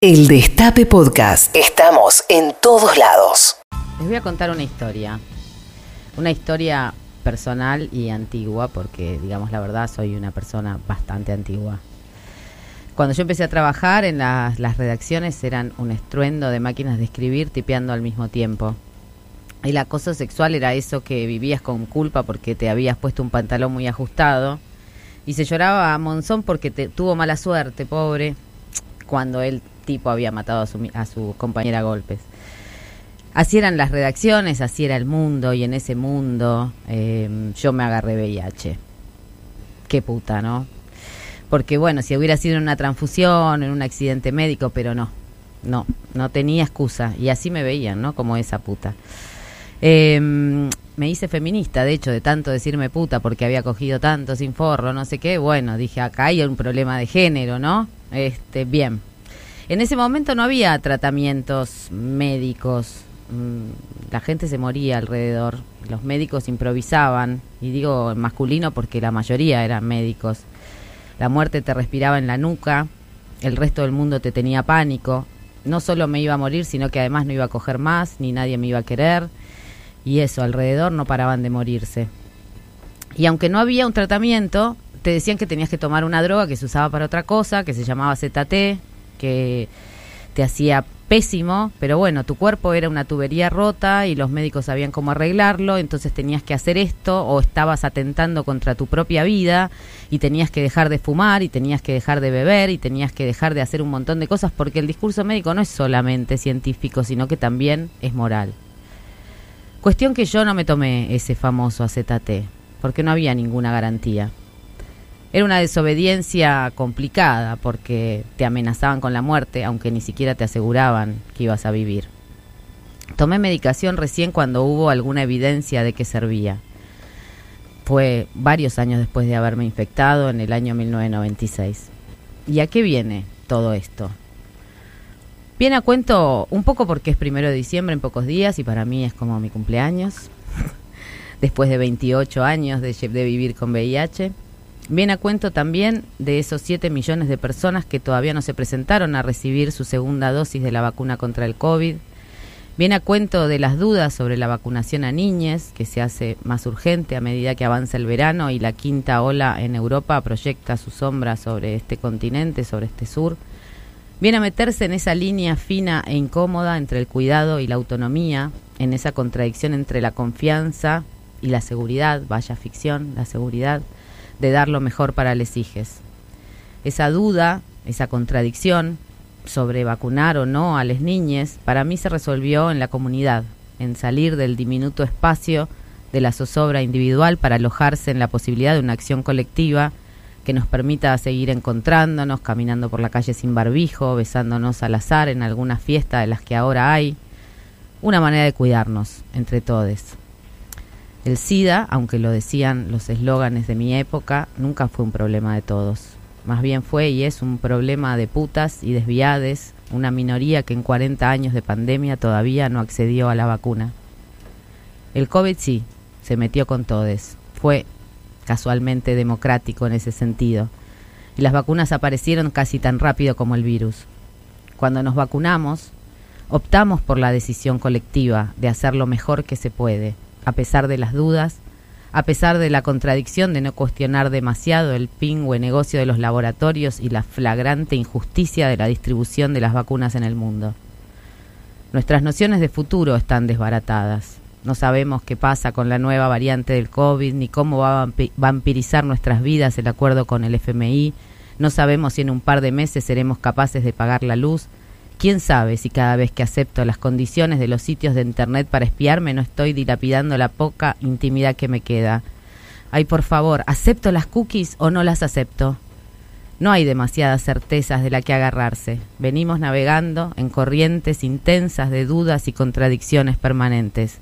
El Destape Podcast. Estamos en todos lados. Les voy a contar una historia. Una historia personal y antigua, porque digamos la verdad, soy una persona bastante antigua. Cuando yo empecé a trabajar en las, las redacciones eran un estruendo de máquinas de escribir tipeando al mismo tiempo. El acoso sexual era eso que vivías con culpa porque te habías puesto un pantalón muy ajustado y se lloraba a Monzón porque te, tuvo mala suerte, pobre, cuando el tipo había matado a su, a su compañera golpes. Así eran las redacciones, así era el mundo y en ese mundo eh, yo me agarré VIH. Qué puta, ¿no? Porque bueno, si hubiera sido en una transfusión, en un accidente médico, pero no, no, no tenía excusa y así me veían, ¿no? Como esa puta. Eh, me hice feminista, de hecho, de tanto decirme puta porque había cogido tanto sin forro, no sé qué. Bueno, dije, acá hay un problema de género, ¿no? Este, bien. En ese momento no había tratamientos médicos, mm, la gente se moría alrededor, los médicos improvisaban, y digo masculino porque la mayoría eran médicos. La muerte te respiraba en la nuca, el resto del mundo te tenía pánico. No solo me iba a morir, sino que además no iba a coger más, ni nadie me iba a querer y eso, alrededor no paraban de morirse. Y aunque no había un tratamiento, te decían que tenías que tomar una droga que se usaba para otra cosa, que se llamaba ZT, que te hacía pésimo, pero bueno, tu cuerpo era una tubería rota y los médicos sabían cómo arreglarlo, entonces tenías que hacer esto o estabas atentando contra tu propia vida y tenías que dejar de fumar y tenías que dejar de beber y tenías que dejar de hacer un montón de cosas porque el discurso médico no es solamente científico, sino que también es moral. Cuestión que yo no me tomé ese famoso AZT, porque no había ninguna garantía. Era una desobediencia complicada porque te amenazaban con la muerte, aunque ni siquiera te aseguraban que ibas a vivir. Tomé medicación recién cuando hubo alguna evidencia de que servía. Fue varios años después de haberme infectado en el año 1996. ¿Y a qué viene todo esto? Viene a cuento un poco porque es primero de diciembre en pocos días y para mí es como mi cumpleaños, después de 28 años de, de vivir con VIH. Viene a cuento también de esos 7 millones de personas que todavía no se presentaron a recibir su segunda dosis de la vacuna contra el COVID. Viene a cuento de las dudas sobre la vacunación a niñas, que se hace más urgente a medida que avanza el verano y la quinta ola en Europa proyecta su sombra sobre este continente, sobre este sur viene a meterse en esa línea fina e incómoda entre el cuidado y la autonomía, en esa contradicción entre la confianza y la seguridad, vaya ficción, la seguridad de dar lo mejor para les hijes. Esa duda, esa contradicción sobre vacunar o no a las niñas, para mí se resolvió en la comunidad, en salir del diminuto espacio de la zozobra individual para alojarse en la posibilidad de una acción colectiva que nos permita seguir encontrándonos, caminando por la calle sin barbijo, besándonos al azar en alguna fiesta de las que ahora hay. Una manera de cuidarnos entre todos. El SIDA, aunque lo decían los eslóganes de mi época, nunca fue un problema de todos. Más bien fue y es un problema de putas y desviades, una minoría que en 40 años de pandemia todavía no accedió a la vacuna. El COVID sí, se metió con todos. Fue casualmente democrático en ese sentido. Y las vacunas aparecieron casi tan rápido como el virus. Cuando nos vacunamos, optamos por la decisión colectiva de hacer lo mejor que se puede, a pesar de las dudas, a pesar de la contradicción de no cuestionar demasiado el pingüe negocio de los laboratorios y la flagrante injusticia de la distribución de las vacunas en el mundo. Nuestras nociones de futuro están desbaratadas. No sabemos qué pasa con la nueva variante del COVID, ni cómo va a vampirizar nuestras vidas el acuerdo con el FMI. No sabemos si en un par de meses seremos capaces de pagar la luz. ¿Quién sabe si cada vez que acepto las condiciones de los sitios de Internet para espiarme no estoy dilapidando la poca intimidad que me queda? Ay, por favor, ¿acepto las cookies o no las acepto? No hay demasiadas certezas de la que agarrarse. Venimos navegando en corrientes intensas de dudas y contradicciones permanentes.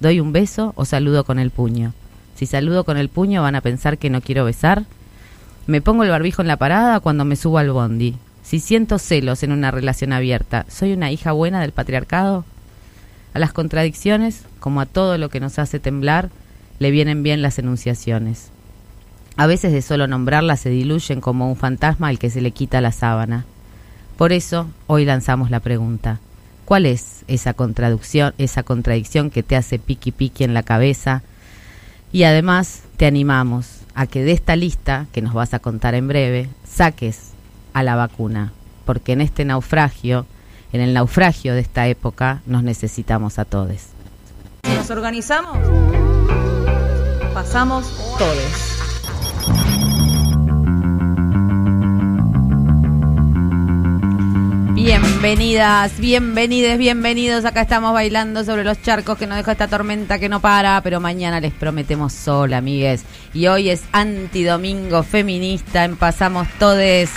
¿Doy un beso o saludo con el puño? Si saludo con el puño van a pensar que no quiero besar. Me pongo el barbijo en la parada cuando me subo al bondi. Si siento celos en una relación abierta, ¿soy una hija buena del patriarcado? A las contradicciones, como a todo lo que nos hace temblar, le vienen bien las enunciaciones. A veces de solo nombrarlas se diluyen como un fantasma al que se le quita la sábana. Por eso hoy lanzamos la pregunta. ¿Cuál es esa contradicción, esa contradicción que te hace piqui piqui en la cabeza? Y además te animamos a que de esta lista que nos vas a contar en breve saques a la vacuna, porque en este naufragio, en el naufragio de esta época, nos necesitamos a todos. Nos organizamos, pasamos todos. Bienvenidas, bienvenides, bienvenidos. Acá estamos bailando sobre los charcos que nos deja esta tormenta que no para, pero mañana les prometemos sol, amigues. Y hoy es antidomingo feminista en Pasamos Todes.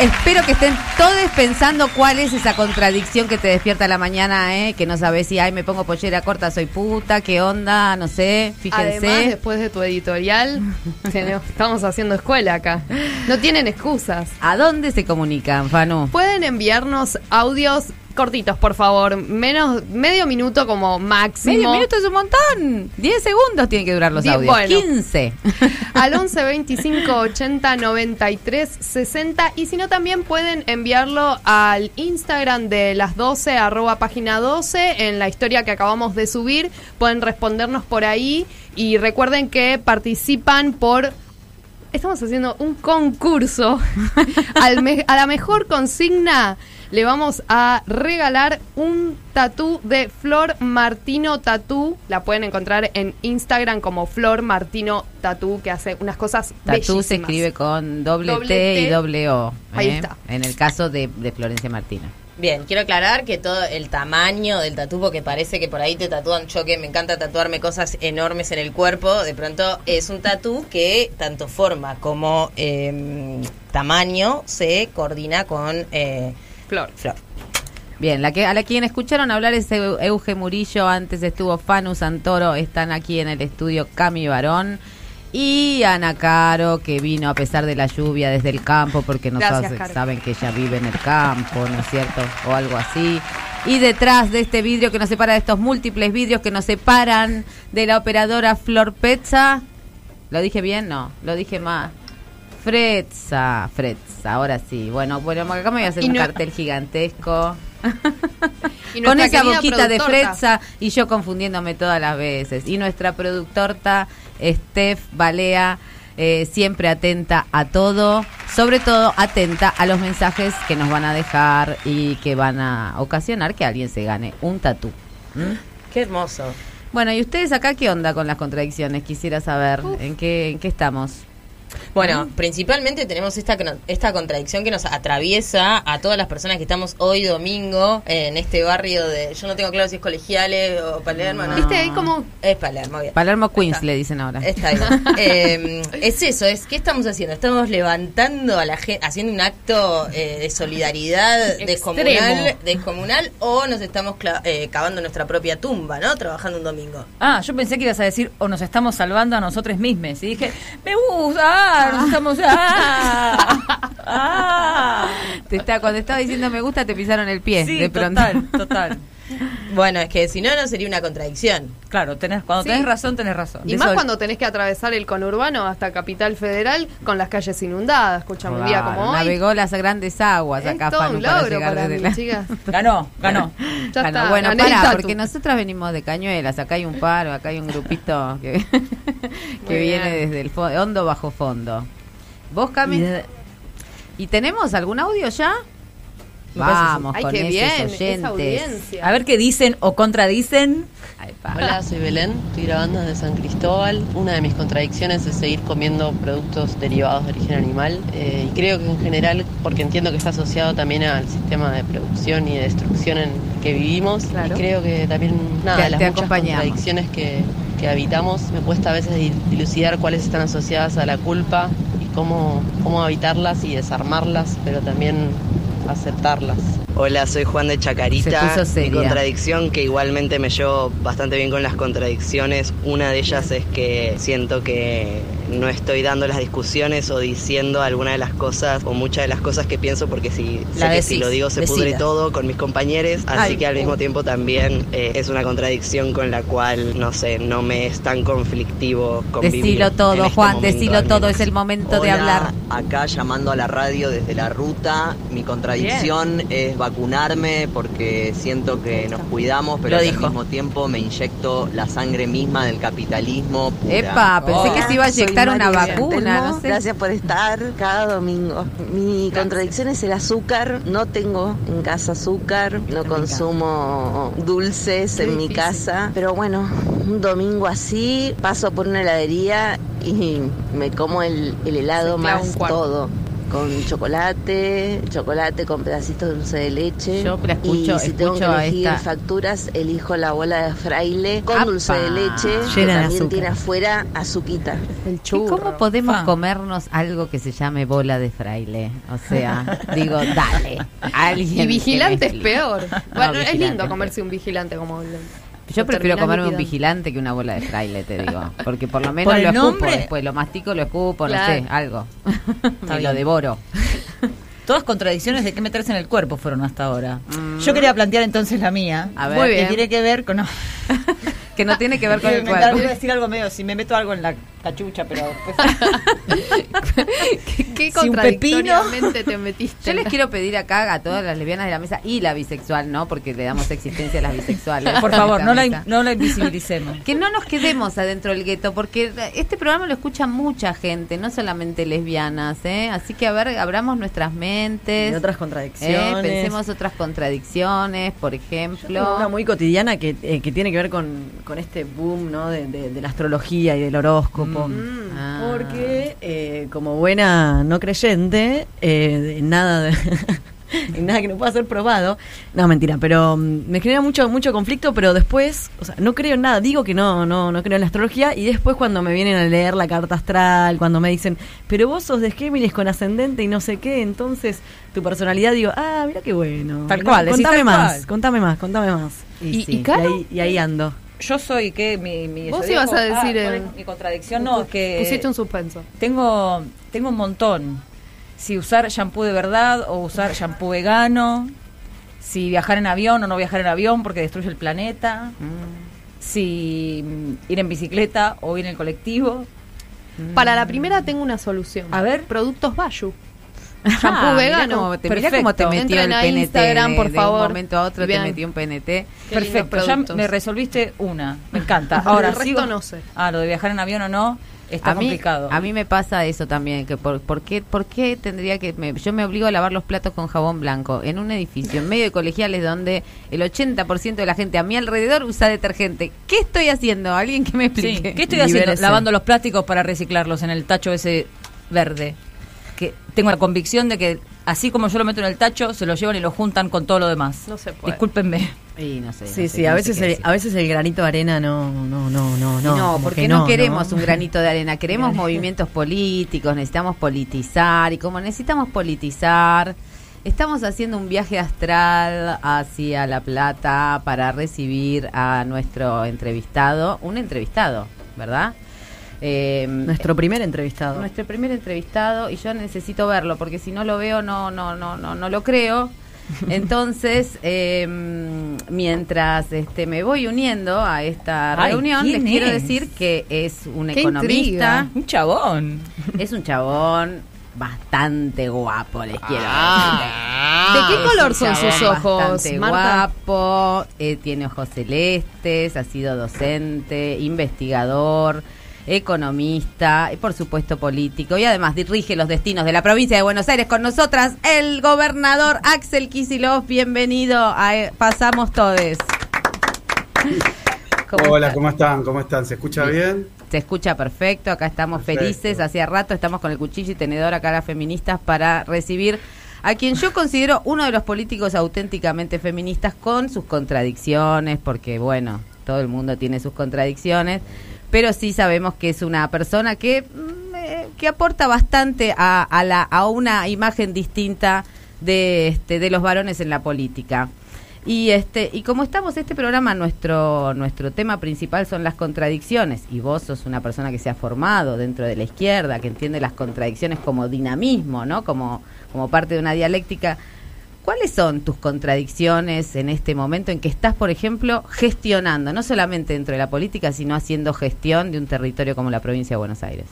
Espero que estén todos pensando cuál es esa contradicción que te despierta a la mañana, ¿eh? que no sabes si, ay, me pongo pollera corta, soy puta, qué onda, no sé, fíjense. Además, después de tu editorial, estamos haciendo escuela acá. No tienen excusas. ¿A dónde se comunican, Fanu? Pueden enviarnos audios cortitos, por favor. Menos, medio minuto como máximo. Medio minuto es un montón. 10 segundos tienen que durar los audios. 15. Al 11 25 80 93 60. Y si no, también pueden enviarlo al Instagram de las 12, arroba página 12, en la historia que acabamos de subir. Pueden respondernos por ahí. Y recuerden que participan por estamos haciendo un concurso al a la mejor consigna le vamos a regalar un tatú de Flor Martino Tatú. La pueden encontrar en Instagram como Flor Martino Tatú, que hace unas cosas Tatú se escribe con doble, T, y doble O. Ahí ¿eh? está. En el caso de, de Florencia Martina. Bien, quiero aclarar que todo el tamaño del tatú, porque parece que por ahí te tatúan, yo que me encanta tatuarme cosas enormes en el cuerpo, de pronto es un tatú que tanto forma como eh, tamaño se coordina con eh, Flor. Flor. Bien, la que, a la quien escucharon hablar es Euge Murillo, antes estuvo Fanu Santoro, están aquí en el estudio Cami Barón. Y Ana Caro, que vino a pesar de la lluvia desde el campo, porque no saben que ella vive en el campo, ¿no es cierto? O algo así. Y detrás de este vidrio que nos separa de estos múltiples vidrios que nos separan de la operadora Flor Pezza. ¿Lo dije bien? No, lo dije más. Fretza, Fretza, ahora sí. Bueno, bueno, acá me voy a hacer un cartel gigantesco. Con esa boquita de Fretza y yo confundiéndome todas las veces. Y nuestra productorta, Steph Balea, eh, siempre atenta a todo, sobre todo atenta a los mensajes que nos van a dejar y que van a ocasionar que alguien se gane un tatú. ¿Mm? Qué hermoso. Bueno, ¿y ustedes acá qué onda con las contradicciones? Quisiera saber en qué, en qué estamos. Bueno, principalmente tenemos esta, esta contradicción que nos atraviesa a todas las personas que estamos hoy domingo en este barrio de. Yo no tengo claro si es colegiales o Palermo. No. ¿Viste ahí como.? Es Palermo, bien. Palermo Queens le dicen ahora. Está bien. eh, es eso, es ¿qué estamos haciendo? Estamos levantando a la gente, haciendo un acto eh, de solidaridad descomunal, descomunal o nos estamos eh, cavando nuestra propia tumba, ¿no? Trabajando un domingo. Ah, yo pensé que ibas a decir o nos estamos salvando a nosotros mismos. Y dije, me gusta ah, estamos. Ah, ah. Te está, cuando estaba diciendo me gusta, te pisaron el pie. de pronto. Total, total. Bueno, es que si no, no sería una contradicción. Claro, tenés, cuando tenés razón, tenés razón. Y más cuando tenés que atravesar el conurbano hasta Capital Federal con las calles inundadas. Escuchame, un día como hoy. Navegó las grandes aguas acá, todo un logro para, mí, Ganó, ganó. ya Está, bueno, pará, porque nosotras venimos de Cañuelas. Acá hay un paro, acá hay un grupito que, que viene desde el fondo, hondo bajo fondo. ¿Vos, Cami? ¿Y tenemos algún audio ya? Vamos, con esos oyentes. A ver qué dicen o contradicen. Hola, soy Belén, estoy grabando desde San Cristóbal. Una de mis contradicciones es seguir comiendo productos derivados de origen animal. Eh, y creo que en general, porque entiendo que está asociado también al sistema de producción y de destrucción en que vivimos. Y creo que también, nada, de las muchas contradicciones que, que habitamos, me cuesta a veces dilucidar cuáles están asociadas a la culpa y cómo, cómo habitarlas y desarmarlas, pero también aceptarlas. Hola, soy Juan de Chacarita. Mi contradicción, que igualmente me llevo bastante bien con las contradicciones, una de ellas es que siento que no estoy dando las discusiones o diciendo alguna de las cosas o muchas de las cosas que pienso porque si, sé que si lo digo se pudre todo con mis compañeros, así que al mismo tiempo también eh, es una contradicción con la cual, no sé, no me es tan conflictivo convivir. Decilo todo, este Juan, decilo todo, es el momento de hablar. Acá llamando a la radio desde la ruta, mi contradicción es vacunarme porque siento que nos cuidamos, pero al mismo tiempo me inyecto la sangre misma del capitalismo. Epa, pensé que se iba a inyectar una vacuna. Gracias por estar cada domingo. Mi contradicción es el azúcar. No tengo en casa azúcar, no consumo dulces en mi casa, pero bueno, un domingo así paso por una heladería y me como el, helado más todo con chocolate, chocolate con pedacitos de dulce de leche. Yo escucho, y si tengo que elegir facturas, elijo la bola de fraile con dulce de leche, que también tiene afuera azuquita. El ¿Cómo podemos comernos algo que se llame bola de fraile? O sea, digo, dale. y vigilante es peor. Bueno, es lindo comerse un vigilante como yo prefiero comerme un vigilante que una bola de fraile, te digo. Porque por lo menos lo escupo después, lo mastico, lo escupo, no sé, algo. y lo devoro. Todas contradicciones de qué meterse en el cuerpo fueron hasta ahora. Mm. Yo quería plantear entonces la mía. A ver. Que tiene que ver con... que no tiene que ver con el cuerpo. Voy a decir algo medio, si me meto algo en la cachucha, pero después... ¿Qué, qué contradictoriamente te metiste? Yo les quiero pedir acá a todas las lesbianas de la mesa y la bisexual, ¿no? Porque le damos existencia a las bisexuales. Por favor, no la, no la invisibilicemos. Que no nos quedemos adentro del gueto, porque este programa lo escucha mucha gente, no solamente lesbianas, ¿eh? Así que, a ver, abramos nuestras mentes. Y otras contradicciones. ¿eh? Pensemos otras contradicciones, por ejemplo. Una muy cotidiana que, eh, que tiene que ver con con este boom ¿no? de, la astrología y del horóscopo. Mm. Ah. Porque eh, como buena no creyente, eh, nada de... nada que no pueda ser probado. No, mentira, pero mm, me genera mucho mucho conflicto, pero después, o sea, no creo en nada, digo que no no no creo en la astrología y después cuando me vienen a leer la carta astral, cuando me dicen, "Pero vos sos de Géminis con ascendente y no sé qué", entonces tu personalidad digo, "Ah, mira qué bueno." Tal cual, contame más, contame más, contame más. Y, y, y ahí ando yo soy que mi, mi vos ibas a decir ah, mi contradicción no que pusiste un suspenso. tengo tengo un montón. Si usar shampoo de verdad o usar shampoo vegano si viajar en avión o no viajar en avión porque destruye el planeta mm. si ir en bicicleta o ir en el colectivo. Para la primera tengo una solución. A ver. Productos Bayu Shampoo vegano. te, mira cómo te metió el PNT. Instagram, por favor. De un momento a otro te metió un PNT. Perfecto, ya me resolviste una. Me encanta. Ahora, el resto no sé. Ah, lo de viajar en avión o no. Está a complicado. A mí me pasa eso también, que por, por, qué, por qué tendría que... yo me obligo a lavar los platos con jabón blanco en un edificio, en medio de colegiales donde el 80% de la gente a mi alrededor usa detergente. ¿Qué estoy haciendo? Alguien que me explique. ¿Qué estoy haciendo? Lavando los plásticos para reciclarlos en el tacho ese verde que tengo la convicción de que así como yo lo meto en el tacho, se lo llevan y lo juntan con todo lo demás. No se puede. Discúlpenme. no sé, sí, sí, a veces, el, a veces el granito de arena no, no, no, no, no. No, porque no, queremos un granito de arena, queremos movimientos políticos, necesitamos politizar y como necesitamos politizar, estamos haciendo un viaje astral hacia La Plata para recibir a nuestro entrevistado, un entrevistado, ¿verdad? Eh, nuestro primer entrevistado. Nuestro primer entrevistado y yo necesito verlo porque si no lo veo no no no no no lo creo. Entonces, em, mientras este, me voy uniendo a esta reunión, les quiero decir que es un economista. Un chabón. Es un chabón bastante guapo, les quiero ah. decir. ¿De qué color son sus ojos? Bastante guapo, eh, tiene ojos celestes, ha sido docente, investigador economista y por supuesto político y además dirige los destinos de la provincia de Buenos Aires con nosotras el gobernador Axel Kisilov. Bienvenido a eh, Pasamos Todes. Hola, ¿cómo están? ¿Cómo están? ¿Se escucha bien? Se escucha perfecto, acá estamos felices, hacía rato estamos con el cuchillo y tenedor acá las feministas para recibir a quien yo considero uno de los políticos auténticamente feministas con sus contradicciones, porque bueno, todo el mundo tiene sus contradicciones, pero sí sabemos que es una persona que, mm, eh, que aporta bastante a, a, la, a una imagen distinta de, este, de los varones en la política. Y este y como estamos este programa nuestro nuestro tema principal son las contradicciones y vos sos una persona que se ha formado dentro de la izquierda, que entiende las contradicciones como dinamismo, ¿no? Como como parte de una dialéctica. ¿Cuáles son tus contradicciones en este momento en que estás, por ejemplo, gestionando, no solamente dentro de la política, sino haciendo gestión de un territorio como la provincia de Buenos Aires?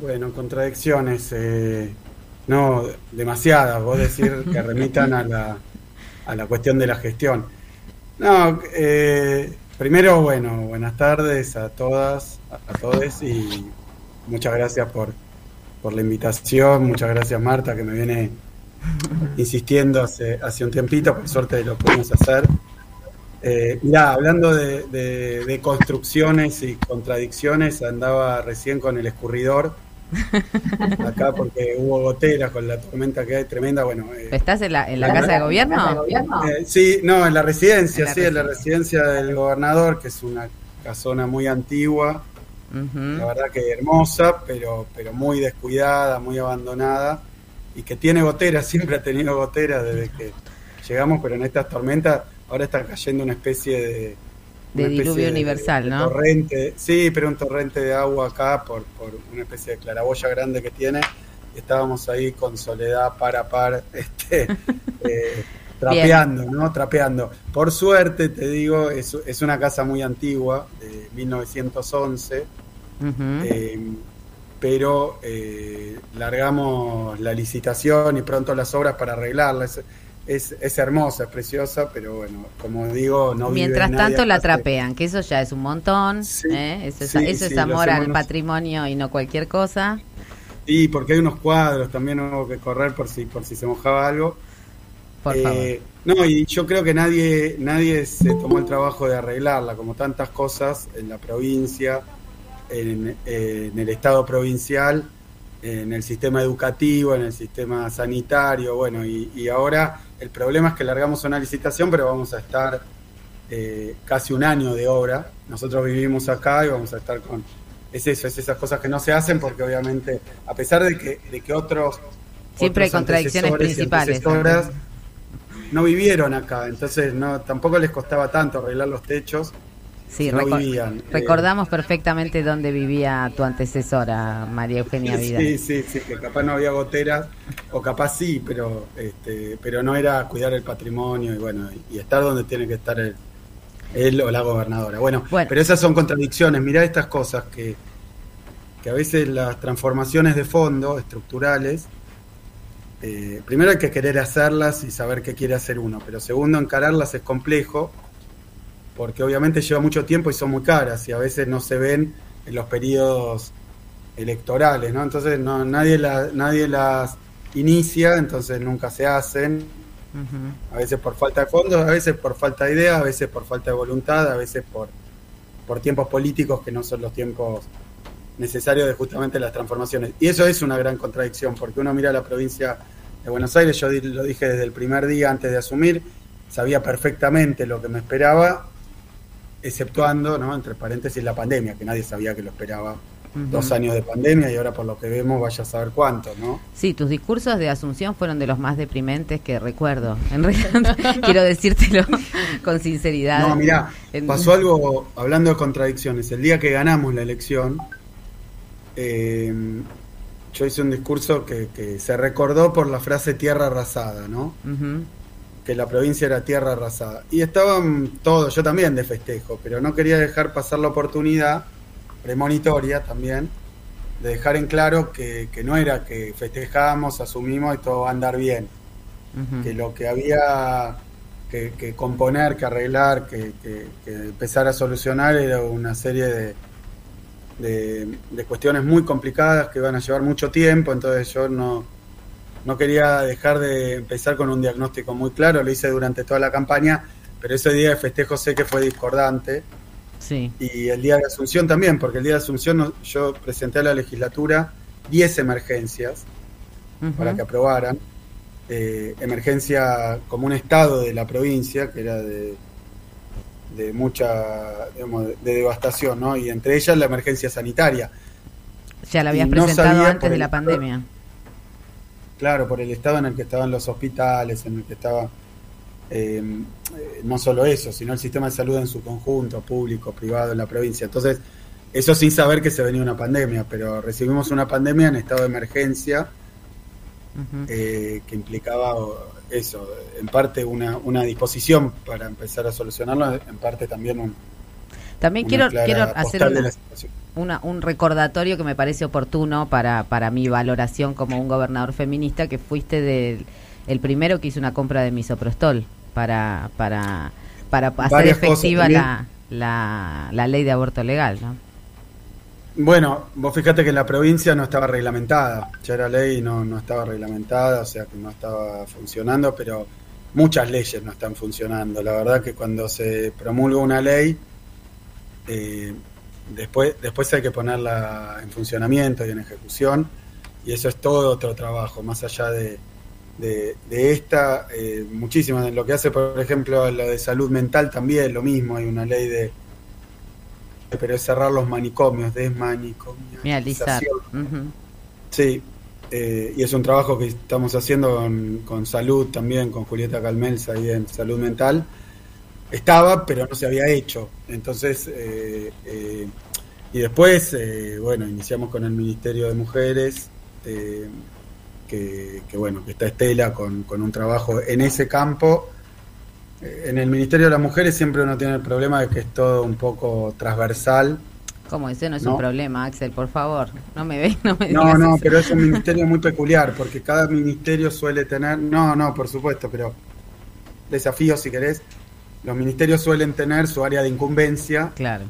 Bueno, contradicciones, eh, no demasiadas, vos decir que remitan a la, a la cuestión de la gestión. No, eh, primero, bueno, buenas tardes a todas, a, todos y muchas gracias por, por la invitación, muchas gracias Marta que me viene insistiendo hace, hace un tiempito, por suerte lo podemos hacer. Eh, mirá, hablando de, de, construcciones y contradicciones, andaba recién con el escurridor acá porque hubo goteras con la tormenta que hay tremenda. Bueno, eh, ¿estás en la, en la casa de gobierno? Eh, sí, no, en la residencia, sí, en la residencia del gobernador, que es una casona muy antigua. La verdad que hermosa, pero, pero muy descuidada, muy abandonada y que tiene goteras, siempre ha tenido goteras desde que llegamos, pero en estas tormentas ahora está cayendo una especie de, de diluvio universal, ¿no? Torrente, sí, pero un torrente de agua acá por, por una especie de claraboya grande que tiene. Estábamos ahí con soledad par a par, este, eh, trapeando, ¿no? Trapeando. Por suerte, te digo, es, es una casa muy antigua, de 1911, eh, pero eh, largamos la licitación y pronto las obras para arreglarla es, es hermosa, es preciosa, pero bueno, como digo, no Mientras tanto la trapean, que eso ya es un montón, ¿eh? eso, es, amor al patrimonio y no cualquier cosa. Sí, porque hay unos cuadros, también hubo que correr por si, por si se mojaba algo. Por favor. Eh, no, y yo creo que nadie, nadie se tomó el trabajo de arreglarla, como tantas cosas en la provincia, en, en el Estado provincial, en el sistema educativo, en el sistema sanitario, bueno, y, y ahora el problema es que largamos una licitación, pero vamos a estar eh, casi un año de obra. Nosotros vivimos acá y vamos a estar con... Es eso, es esas cosas que no se hacen porque obviamente, a pesar de que, de que otros... Siempre hay contradicciones principales. No vivieron acá, entonces no tampoco les costaba tanto arreglar los techos Sí, eh, recordamos perfectamente dónde vivía tu antecesora, María Eugenia Vidal. Sí, sí, sí, que capaz no había goteras, o capaz sí, pero este, pero no era cuidar el patrimonio y bueno, y estar donde tiene que estar él o la gobernadora. Bueno, pero esas son contradicciones. Mirá estas cosas que, que a veces las transformaciones de fondo, estructurales, eh, primero hay que querer hacerlas y saber qué quiere hacer uno, pero segundo, encararlas es complejo porque obviamente lleva mucho tiempo y son muy caras y a veces no se ven en los periodos electorales, ¿no? Entonces no, nadie, la, nadie las inicia, entonces nunca se hacen. A veces por falta de fondos, a veces por falta de ideas, a veces por falta de voluntad, a veces por, por tiempos políticos que no son los tiempos necesarios de justamente las transformaciones. Y eso es una gran contradicción, porque uno mira la provincia de Buenos Aires, yo lo dije desde el primer día antes de asumir, sabía perfectamente lo que me esperaba exceptuando, ¿no? entre paréntesis, la pandemia, que nadie sabía que lo esperaba. Dos años de pandemia y ahora por lo que vemos vaya a saber cuánto, ¿no? Sí, tus discursos de Asunción fueron de los más deprimentes que recuerdo. En realidad, quiero decírtelo con sinceridad. No, mira, pasó algo, hablando de contradicciones, el día que ganamos la elección, eh, yo hice un discurso que, se recordó por la frase tierra arrasada, ¿no? Que la provincia era tierra arrasada. Y estaban todos, yo también de festejo, pero no quería dejar pasar la oportunidad, premonitoria también, de dejar en claro que, no era que festejamos, asumimos y todo va a andar bien. Que lo que había que, componer, que arreglar, que, empezar a solucionar era una serie de, de, de cuestiones muy complicadas que iban a llevar mucho tiempo, entonces yo no, no quería dejar de empezar con un diagnóstico muy claro, lo hice durante toda la campaña, pero ese día de festejo sé que fue discordante. Sí. Y el día de Asunción también, porque el día de Asunción yo presenté a la legislatura 10 emergencias para que aprobaran. Eh, emergencia como un estado de la provincia, que era de, de mucha digamos, de, devastación, ¿no? Y entre ellas la emergencia sanitaria. Ya la habías presentado antes de la pandemia claro, por el estado en el que estaban los hospitales, en el que estaba em, no solo eso, sino el sistema de salud en su conjunto, público, privado, en la provincia. Entonces, eso sin saber que se venía una pandemia, pero recibimos una pandemia en estado de emergencia eh, que implicaba eso, en parte una, una disposición para empezar a solucionarlo, en parte también un... También quiero, quiero hacer una, un recordatorio que me parece oportuno para, para mi valoración como un gobernador feminista, que fuiste del el primero que hizo una compra de misoprostol para, para, para hacer efectiva la, la, la ley de aborto legal, ¿no? Bueno, vos fíjate que en la provincia no estaba reglamentada, ya era ley y no, no estaba reglamentada, o sea que no estaba funcionando, pero muchas leyes no están funcionando. La verdad que cuando se promulga una ley, eh, después, después hay que ponerla en funcionamiento y en ejecución, y eso es todo otro trabajo, más allá de, de, esta, eh, muchísimas. Lo que hace, por ejemplo, lo de salud mental también, lo mismo, hay una ley de pero es cerrar los manicomios, desmanicomialización. Sí, eh, y es un trabajo que estamos haciendo con, salud también, con Julieta Calmelsa ahí en salud mental. Estaba, pero no se había hecho. Entonces, eh, eh, y después, bueno, iniciamos con el Ministerio de Mujeres, que, bueno, que está Estela con, con un trabajo en ese campo en el Ministerio de las Mujeres siempre uno tiene el problema de que es todo un poco transversal. ¿Cómo ese no es un problema, Axel? Por favor, no me ve, no me No, no, pero es un ministerio muy peculiar porque cada ministerio suele tener, no, no, por supuesto, pero desafíos si querés. Los ministerios suelen tener su área de incumbencia. Claro.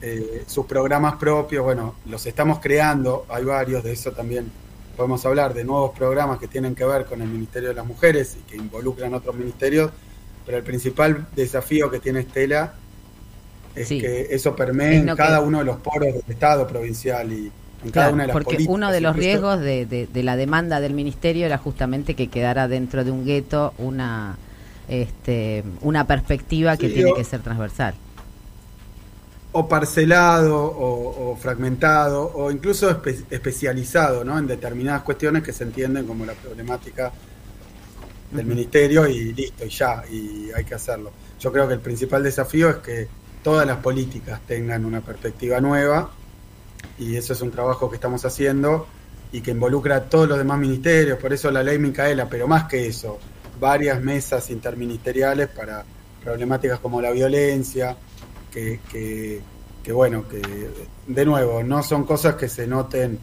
Eh, sus programas propios, bueno, los estamos creando, hay varios, de eso también podemos hablar, de nuevos programas que tienen que ver con el Ministerio de las Mujeres y que involucran otros ministerios pero el principal desafío que tiene Estela es que eso permee en cada uno de los poros del Estado provincial y en cada una de las porque uno de los riesgos de, de, la demanda del ministerio era justamente que quedara dentro de un gueto una este, una perspectiva que tiene que ser transversal o parcelado o, fragmentado o incluso especializado ¿no? en determinadas cuestiones que se entienden como la problemática del ministerio y listo, y ya, y hay que hacerlo. Yo creo que el principal desafío es que todas las políticas tengan una perspectiva nueva y eso es un trabajo que estamos haciendo y que involucra a todos los demás ministerios, por eso la ley Micaela, pero más que eso, varias mesas interministeriales para problemáticas como la violencia, que, que, que bueno, que de nuevo, no son cosas que se noten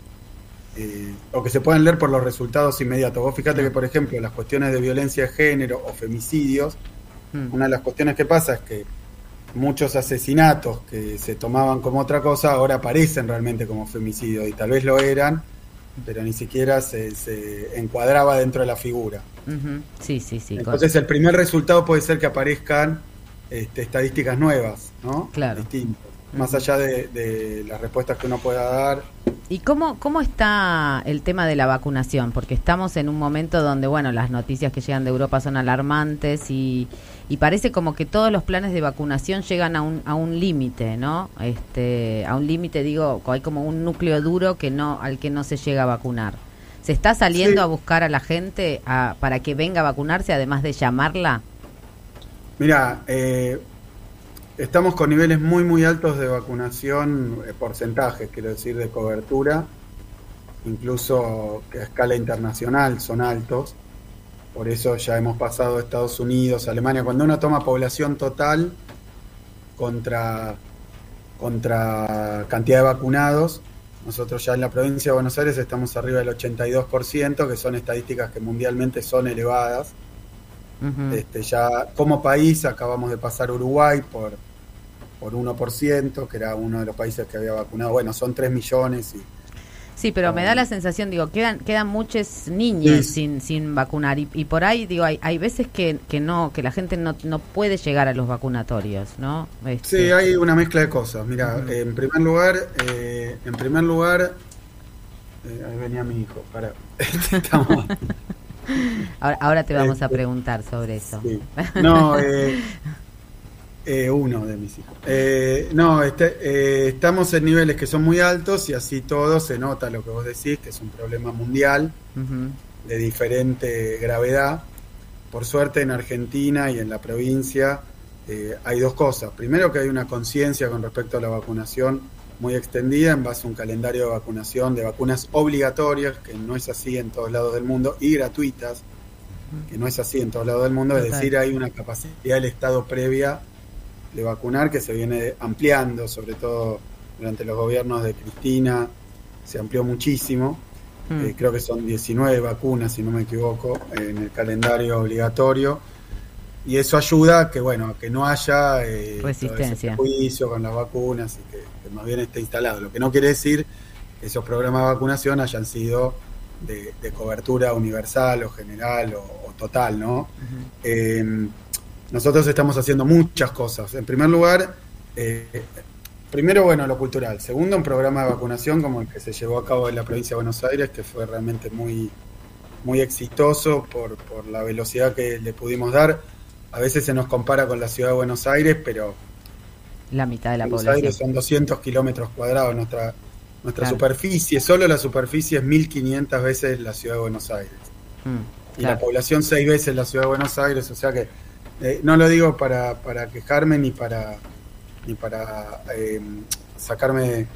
eh, o que se pueden leer por los resultados inmediatos. Vos fíjate que, por ejemplo, las cuestiones de violencia de género o femicidios, hmm. una de las cuestiones que pasa es que muchos asesinatos que se tomaban como otra cosa ahora aparecen realmente como femicidios y tal vez lo eran, pero ni siquiera se, encuadraba dentro de la figura. Sí, sí, sí. Entonces el primer resultado puede ser que aparezcan este, estadísticas nuevas, ¿no? Claro. Distintas más allá de, las respuestas que uno pueda dar. ¿Y cómo, cómo está el tema de la vacunación? Porque estamos en un momento donde, bueno, las noticias que llegan de Europa son alarmantes y, y parece como que todos los planes de vacunación llegan a un, a un límite, ¿no? Este, a un límite, digo, hay como un núcleo duro que no al que no se llega a vacunar. ¿Se está saliendo a buscar a la gente para que venga a vacunarse, además de llamarla? Mira, eh, Estamos con niveles muy, muy altos de vacunación, eh, porcentajes, quiero decir, de cobertura, incluso que a escala internacional son altos. Por eso ya hemos pasado a Estados Unidos, Alemania. Cuando uno toma población total contra, contra cantidad de vacunados, nosotros ya en la provincia de Buenos Aires estamos arriba del 82%, que son estadísticas que mundialmente son elevadas este, ya como país acabamos de pasar Uruguay por, por 1%, que era uno de los países que había vacunado. Bueno, son 3 millones y... Sí, pero me da la sensación, digo, quedan quedan muchas niñas sin sin vacunar y, por ahí digo, hay, hay veces que, que no que la gente no, no puede llegar a los vacunatorios, ¿no? Este... Sí, hay una mezcla de cosas. Mira, en primer lugar, eh, en primer lugar, eh, ahí venía mi hijo, para, estamos, Ahora, te vamos a este, preguntar sobre eso. No, eh, eh, uno de mis hijos. Eh, no, este, estamos en niveles que son muy altos y así todo se nota lo que vos decís, que es un problema mundial de diferente gravedad. por suerte en Argentina y en la provincia eh, hay dos cosas. Primero que hay una conciencia con respecto a la vacunación muy extendida en base a un calendario de vacunación de vacunas obligatorias, que no es así en todos lados del mundo, y gratuitas, que no es así en todos lados del mundo, es decir, hay una capacidad del Estado previa de vacunar que se viene ampliando, sobre todo durante los gobiernos de Cristina, se amplió muchísimo. Mm. Eh, creo que son 19 vacunas, si no me equivoco, en el calendario obligatorio. Y eso ayuda a que, bueno, que no haya eh, resistencia, juicio con las vacunas y que, más bien esté instalado. Lo que no quiere decir que esos programas de vacunación hayan sido de, cobertura universal o general o, total, ¿no? Eh, nosotros estamos haciendo muchas cosas. En primer lugar, eh, Primero, bueno, lo cultural. Segundo, un programa de vacunación como el que se llevó a cabo en la provincia de Buenos Aires, que fue realmente muy, muy exitoso por, por la velocidad que le pudimos dar. A veces se nos compara con la ciudad de Buenos Aires, pero... La mitad de la Buenos población. Aires son 200 kilómetros cuadrados. Nuestra, nuestra superficie, solo la superficie es 1.500 veces la ciudad de Buenos Aires. Mm, y la población seis veces la ciudad de Buenos Aires, o sea que eh, no lo digo para, para quejarme ni para ni para eh, sacarme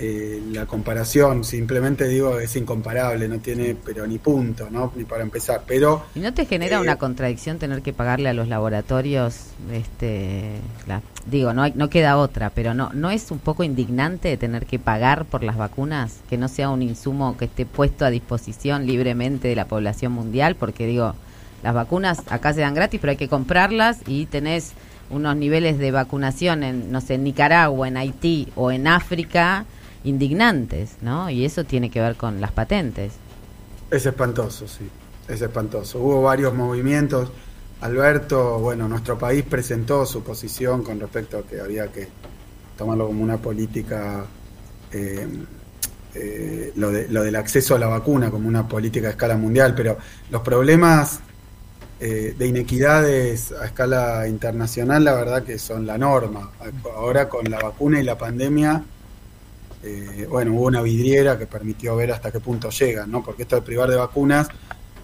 eh, la comparación, simplemente digo es incomparable, no tiene pero ni punto, ¿no? Ni para empezar, pero... ¿Y no te genera eh, una contradicción tener que pagarle a los laboratorios, este, digo, no, hay, no queda otra, pero no, ¿no es un poco indignante tener que pagar por las vacunas, que no sea un insumo que esté puesto a disposición libremente de la población mundial? Porque digo, las vacunas acá se dan gratis, pero hay que comprarlas y tenés unos niveles de vacunación en, no sé, en Nicaragua, en Haití o en África indignantes, ¿no? Y eso tiene que ver con las patentes. Es espantoso, sí, es espantoso. Hubo varios movimientos. Alberto, bueno, nuestro país presentó su posición con respecto a que había que tomarlo como una política, eh, eh, lo, de, lo del acceso a la vacuna como una política a escala mundial, pero los problemas eh, de inequidades a escala internacional, la verdad que son la norma. Ahora con la vacuna y la pandemia, eh, bueno, hubo una vidriera que permitió ver hasta qué punto llegan, ¿no? Porque esto de privar de vacunas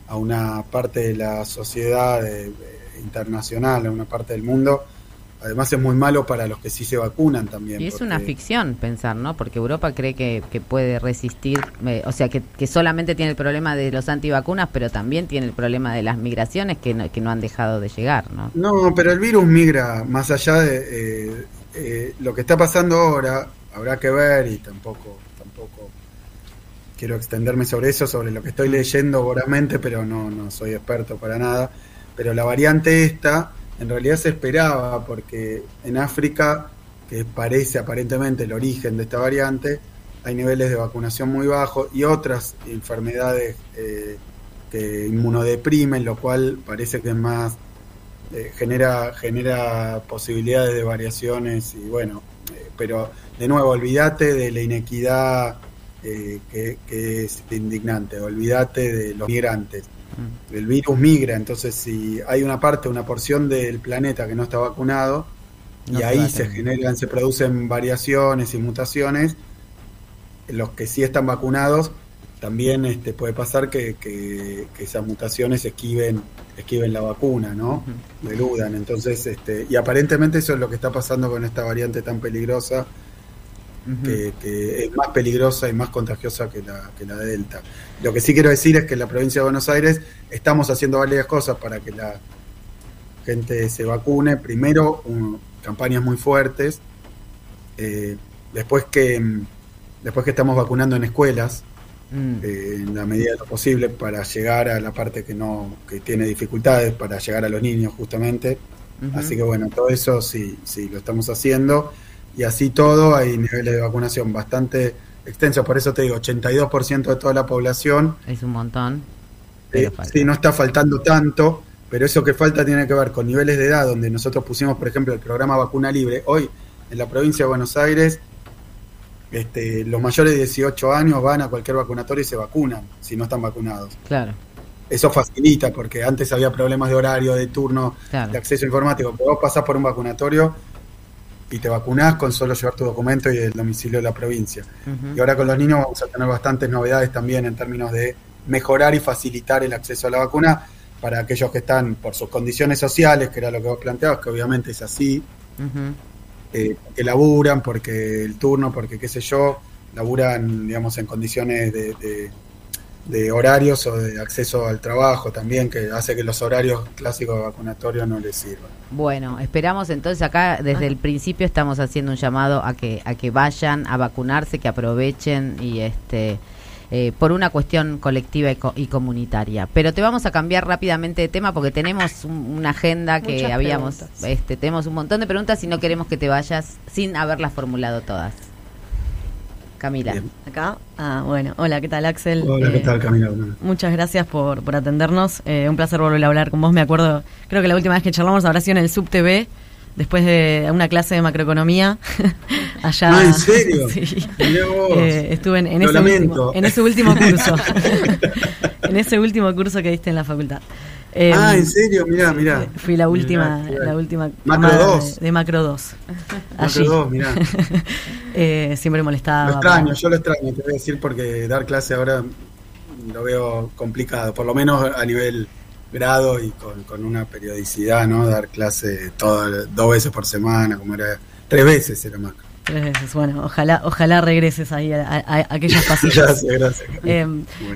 a una parte de la sociedad eh, internacional, a una parte del mundo, Además es muy malo para los que sí se vacunan también. Y es una ficción pensar, ¿no? Porque Europa cree que, puede resistir, eh, o sea, que, solamente tiene el problema de los antivacunas, pero también tiene el problema de las migraciones que no, que no han dejado de llegar, ¿no? No, pero el virus migra más allá de eh, eh, lo que está pasando ahora, habrá que ver y tampoco, tampoco quiero extenderme sobre eso, sobre lo que estoy leyendo vorazmente, pero no, no soy experto para nada. Pero la variante esta en realidad se esperaba porque en África, que parece aparentemente el origen de esta variante, hay niveles de vacunación muy bajos y otras enfermedades eh, que inmunodeprimen, lo cual parece que más eh, genera genera posibilidades de variaciones y bueno, eh, pero de nuevo olvídate de la inequidad que, que es indignante, olvídate de los migrantes. El virus migra, entonces si hay una parte, una porción del planeta que no está vacunado, y ahí se generan, se producen variaciones y mutaciones, los que sí están vacunados, también este, puede pasar que, que, esas mutaciones esquiven, esquiven la vacuna, ¿no? Deludan. Entonces, este, y aparentemente eso es lo que está pasando con esta variante tan peligrosa que, es más peligrosa y más contagiosa que la, que la Delta. Lo que sí quiero decir es que en la provincia de Buenos Aires estamos haciendo varias cosas para que la gente se vacune. Primero, campañas muy fuertes. Eh, después que después que estamos vacunando en escuelas, mm. eh, en la medida de lo posible, para llegar a la parte que no que tiene dificultades, para llegar a los niños justamente. Así que bueno, todo eso sí, sí, lo estamos haciendo y así todo hay niveles de vacunación bastante extensos, por eso te digo, 82% de toda la población. Es un montón. Eh, sí, no está faltando tanto, pero eso que falta tiene que ver con niveles de edad, donde nosotros pusimos, por ejemplo, el programa Vacuna Libre. Hoy, en la provincia de Buenos Aires, este, los mayores de 18 años van a cualquier vacunatorio y se vacunan, si no están vacunados. Claro. Eso facilita, porque antes había problemas de horario, de turno, de acceso informático. Pero vos pasás por un vacunatorio y te vacunás con solo llevar tu documento y el domicilio de la provincia. Y ahora con los niños vamos a tener bastantes novedades también en términos de mejorar y facilitar el acceso a la vacuna para aquellos que están por sus condiciones sociales, que era lo que vos planteabas, que obviamente es así, eh, que laburan, porque el turno, porque qué sé yo, laburan, digamos, en condiciones de, de, horarios o de acceso al trabajo también, que hace que los horarios clásicos vacunatorios no les sirvan. Bueno, esperamos entonces acá desde el principio estamos haciendo un llamado a que a que vayan a vacunarse, que aprovechen y este eh, por una cuestión colectiva y, comunitaria. Pero te vamos a cambiar rápidamente de tema porque tenemos una agenda que habíamos, este, tenemos un montón de preguntas y no queremos que te vayas sin haberlas formulado todas. Camila. Acá. Ah, bueno. Hola, ¿qué tal, Axel? Hola, ¿qué eh, tal, Camila? Muchas gracias por, por atendernos. Eh, un placer volver a hablar con vos. Me acuerdo, creo que la última vez que charlamos habrá sido en el Sub TV después de una clase de macroeconomía allá. Ah, ¿en serio? Sí. Eh, estuve en, ese último, en, ese último, curso. en ese último curso que diste en la facultad. Ah, ¿en serio? Mirá, mirá. Eh, fui la última, la última Macro 2. De, Macro 2. Macro 2, mirá. eh, siempre molestaba. Lo extraño, yo lo extraño, te voy a decir, porque dar clase ahora lo veo complicado, por lo menos a nivel grado y con, una periodicidad, ¿no? Dar clase todas dos veces por semana, como era, tres veces era más. Tres veces, bueno, ojalá, ojalá regreses ahí a, aquellas pasillas. gracias, gracias. Eh,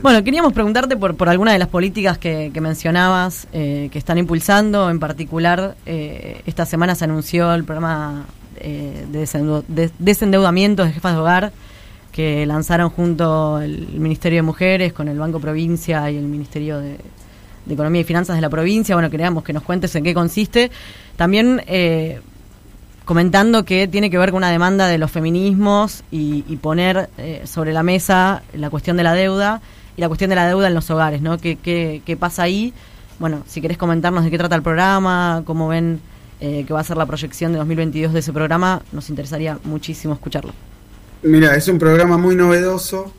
bueno. queríamos preguntarte por, por alguna de las políticas que, mencionabas eh, que están impulsando, en particular, eh, esta semana se anunció el programa de, desendeudamiento de jefas de hogar que lanzaron junto el Ministerio de Mujeres con el Banco Provincia y el Ministerio de, de Economía y Finanzas de la provincia. Bueno, queríamos que nos cuentes en qué consiste. También eh, comentando que tiene que ver con una demanda de los feminismos y, poner eh, sobre la mesa la cuestión de la deuda y la cuestión de la deuda en los hogares, ¿no? ¿Qué, qué, pasa ahí? Bueno, si querés comentarnos de qué trata el programa, cómo ven eh, que va a ser la proyección de 2022 de ese programa, nos interesaría muchísimo escucharlo. Mira, es un programa muy novedoso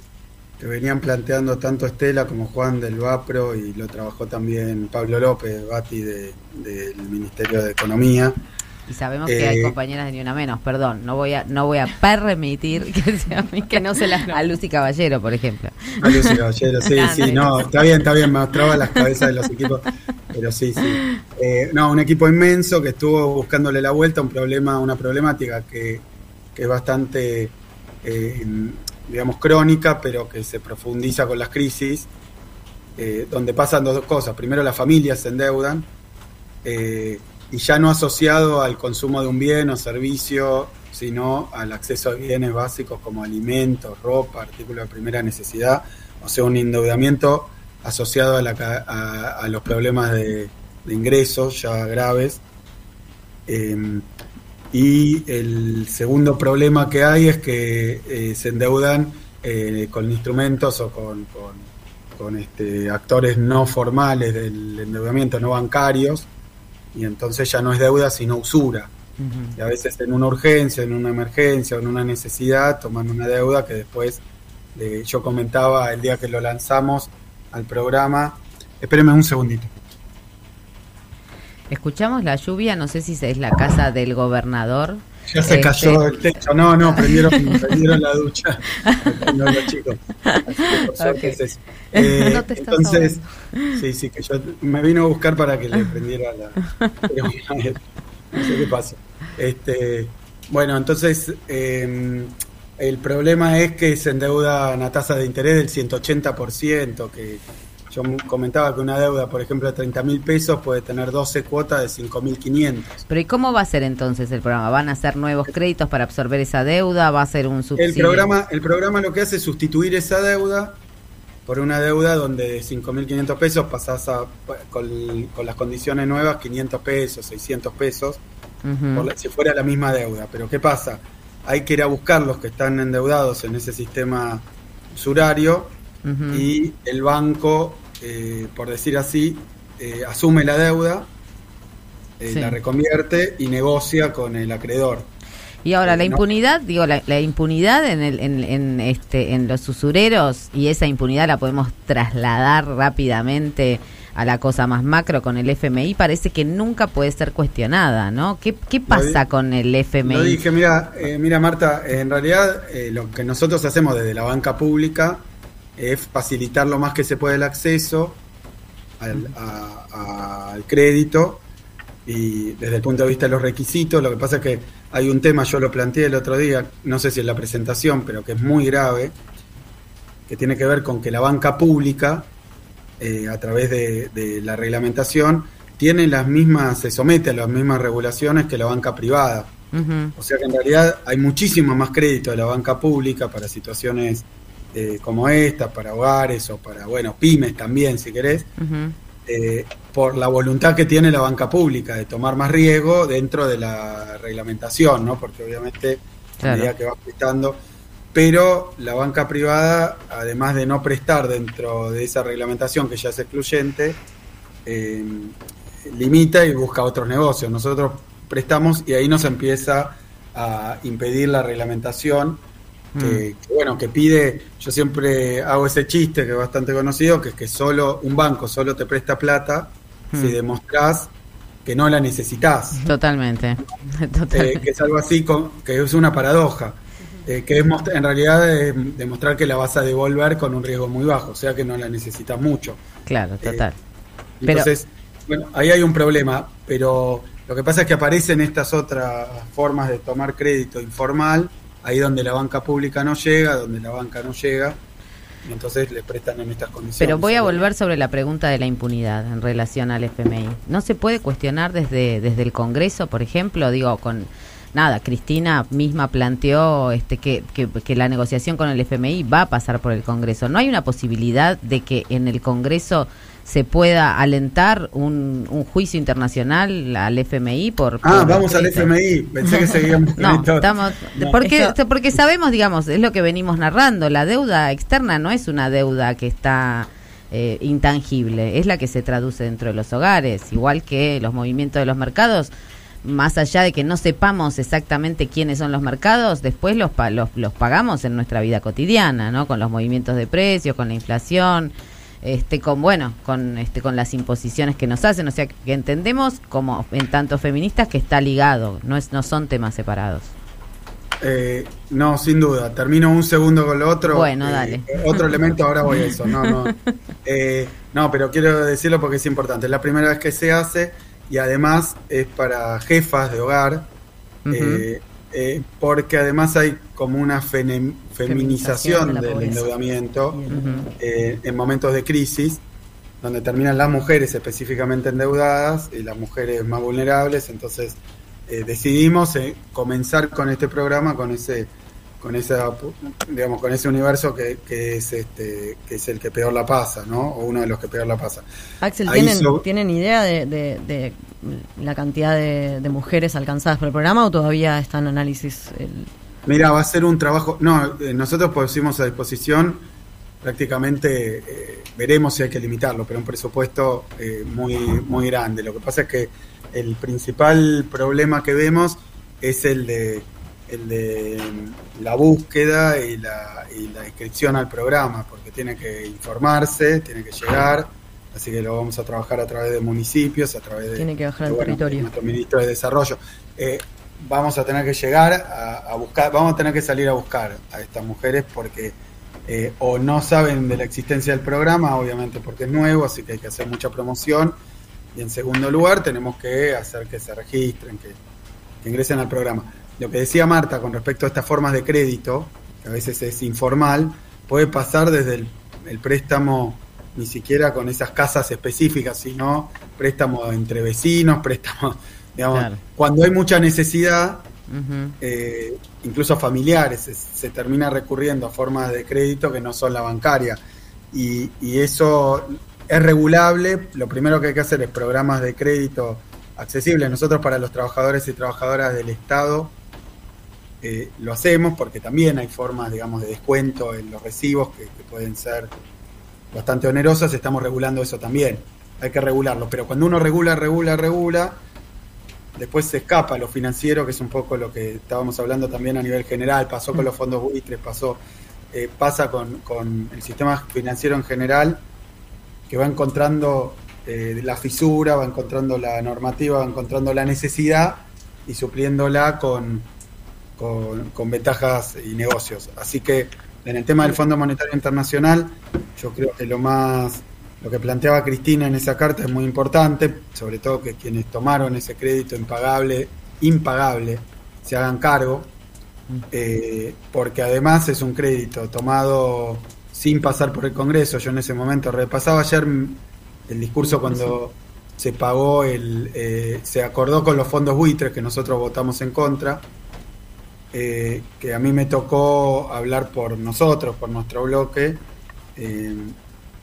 que venían planteando tanto Estela como Juan del Vapro y lo trabajó también Pablo López, Bati del Ministerio de Economía. Y sabemos que hay eh, compañeras de Ni Una Menos, perdón, no voy a no voy a permitir que sea que no se las a Lucy Caballero, por ejemplo. A Lucy Caballero, sí, sí, no, está bien, está bien, me mostraba las cabezas de los equipos, pero sí, sí. Eh, no, un equipo inmenso que estuvo buscándole la vuelta a un problema, una problemática que, que es bastante eh, digamos, crónica, pero que se profundiza con las crisis, eh, donde pasan dos cosas. Primero, las familias se endeudan, eh, y ya no asociado al consumo de un bien o servicio, sino al acceso a bienes básicos como alimentos, ropa, artículos de primera necesidad, o sea, un endeudamiento asociado a, los problemas de, ingresos ya graves. Eh, y el segundo problema que hay es que eh, se endeudan eh, con instrumentos o con, con, este, actores no formales del endeudamiento, no bancarios, y entonces ya no es deuda sino usura. Y a veces en una urgencia, en una emergencia o en una necesidad toman una deuda que después, yo comentaba el día que lo lanzamos al programa, espérenme un segundito. Escuchamos la lluvia, no sé si es la casa del gobernador. Ya se cayó este, el techo, no, no, prendieron, prendieron la ducha. No, los chicos. Eh, no te entonces, sí, sí, que yo me vino a buscar para que le prendiera la. no sé qué pasa. Este, bueno, entonces eh, el problema es que se endeudan a tasa de interés del 180%, que yo comentaba que una deuda, por ejemplo, de 30 mil pesos puede tener 12 cuotas de 5 mil 500. Pero ¿y cómo va a ser entonces el programa? ¿Van a hacer nuevos créditos para absorber esa deuda? ¿Va a ser un subsidio? El programa, el programa lo que hace es sustituir esa deuda por una deuda donde de 5.500 pesos pasás a, con, las condiciones nuevas, 500 pesos, 600 pesos, si fuera la misma deuda. Pero ¿qué pasa? Hay que ir a buscar los que están endeudados en ese sistema usurario y el banco, eh, por decir así, eh, asume la deuda, eh, la reconvierte y negocia con el acreedor. Y ahora la impunidad, digo, la, impunidad en, el, en, este, en los usureros y esa impunidad la podemos trasladar rápidamente a la cosa más macro con el FMI, parece que nunca puede ser cuestionada, ¿no? ¿Qué, qué pasa con el FMI? Lo dije, mira, mira Marta, en realidad lo que nosotros hacemos desde la banca pública es facilitar lo más que se puede el acceso al, crédito y desde el punto de vista de los requisitos, lo que pasa es que hay un tema, yo lo planteé el otro día, no sé si en la presentación, pero que es muy grave, que tiene que ver con que la banca pública, eh, a través de, la reglamentación, tiene las mismas, se somete a las mismas regulaciones que la banca privada. O sea que en realidad hay muchísimo más crédito de la banca pública para situaciones eh, como esta, para hogares o para, bueno, pymes también, si querés, eh, por la voluntad que tiene la banca pública de tomar más riesgo dentro de la reglamentación, ¿no? Porque obviamente, a medida que va prestando, pero la banca privada, además de no prestar dentro de esa reglamentación que ya es excluyente, eh, limita y busca otros negocios. Nosotros prestamos y ahí nos empieza a impedir la reglamentación Mm. que, bueno, que pide, yo siempre hago ese chiste que es bastante conocido, que es que solo un banco solo te presta plata si mm. demostrás que no la necesitas. Totalmente. Eh, que es algo así, que es una paradoja. Eh, que es en realidad demostrar que la vas a devolver con un riesgo muy bajo, o sea que no la necesitas mucho. Claro, eh, total. entonces, bueno, ahí hay un problema, pero lo que pasa es que aparecen estas otras formas de tomar crédito informal ahí donde la banca pública no llega, donde la banca no llega, y entonces le prestan en estas condiciones. Pero voy a volver sobre la pregunta de la impunidad en relación al FMI. ¿No se puede cuestionar desde, desde el Congreso, por ejemplo? Digo, con nada, Cristina misma planteó este que, que, que, la negociación con el FMI va a pasar por el Congreso. ¿No hay una posibilidad de que en el Congreso se pueda alentar un, un juicio internacional al FMI por... Ah, vamos al FMI, pensé que seguíamos... no, estamos, porque, porque sabemos, digamos, es lo que venimos narrando, la deuda externa no es una deuda que está... Eh, intangible, es la que se traduce dentro de los hogares, igual que los movimientos de los mercados, más allá de que no sepamos exactamente quiénes son los mercados, después los, los, los pagamos en nuestra vida cotidiana, ¿no? Con los movimientos de precios, con la inflación, este con bueno con este con las imposiciones que nos hacen. O sea que entendemos como en tanto feministas que está ligado no es no son temas separados. Eh, no sin duda. Termino un segundo con lo otro. Bueno eh, dale. otro elemento ahora voy a eso. No no. Eh, no pero quiero decirlo porque es importante. Es la primera vez que se hace y además es para jefas de hogar eh, porque además hay como una feminización, del endeudamiento eh, en momentos de crisis, donde terminan las mujeres específicamente endeudadas y las mujeres más vulnerables, entonces eh, decidimos comenzar con este programa, con ese con esa digamos con ese universo que, que, es este que es el que peor la pasa no o uno de los que peor la pasa. Axel tienen tienen idea de, de, la cantidad de, mujeres alcanzadas por el programa o todavía está en análisis el... mira va a ser un trabajo no eh, nosotros pusimos a disposición prácticamente eh, veremos si hay que limitarlo pero un presupuesto eh, muy muy grande. Lo que pasa es que el principal problema que vemos es el de el de la búsqueda y la, y la inscripción al programa, porque tiene que informarse, tiene que llegar, así que lo vamos a trabajar a través de municipios, a través de, tiene que bajar territorio. nuestro ministro de Desarrollo. Eh, vamos a tener que llegar a, buscar, vamos a tener que salir a buscar a estas mujeres porque eh, o no saben de la existencia del programa, obviamente porque es nuevo, así que hay que hacer mucha promoción. Y en segundo lugar, tenemos que hacer que se registren, que ingresen al programa lo que decía Marta con respecto a estas formas de crédito, que a veces es informal, puede pasar desde el, préstamo ni siquiera con esas casas específicas, sino préstamo entre vecinos, préstamo, digamos, cuando hay mucha necesidad, eh, incluso familiares, se, termina recurriendo a formas de crédito que no son la bancaria. Y, y, eso es regulable, lo primero que hay que hacer es programas de crédito accesibles. Nosotros para los trabajadores y trabajadoras del Estado eh, lo hacemos porque también hay formas, digamos, de descuento en los recibos que, pueden ser bastante onerosas, estamos regulando eso también. Hay que regularlo, pero cuando uno regula, regula, regula, después se escapa lo financiero, que es un poco lo que estábamos hablando también a nivel general, pasó con los fondos buitres, pasó, eh, pasa con, el sistema financiero en general, que va encontrando eh, la fisura, va encontrando la normativa, va encontrando la necesidad y supliéndola con con, ventajas y negocios. Así que en el tema del Fondo Monetario Internacional, yo creo que lo más lo que planteaba Cristina en esa carta es muy importante, sobre todo que quienes tomaron ese crédito impagable, impagable, se hagan cargo, eh, porque además es un crédito tomado sin pasar por el Congreso. Yo en ese momento repasaba ayer el discurso cuando se pagó el, eh, se acordó con los fondos buitres que nosotros votamos en contra, eh, que a mí me tocó hablar por nosotros, por nuestro bloque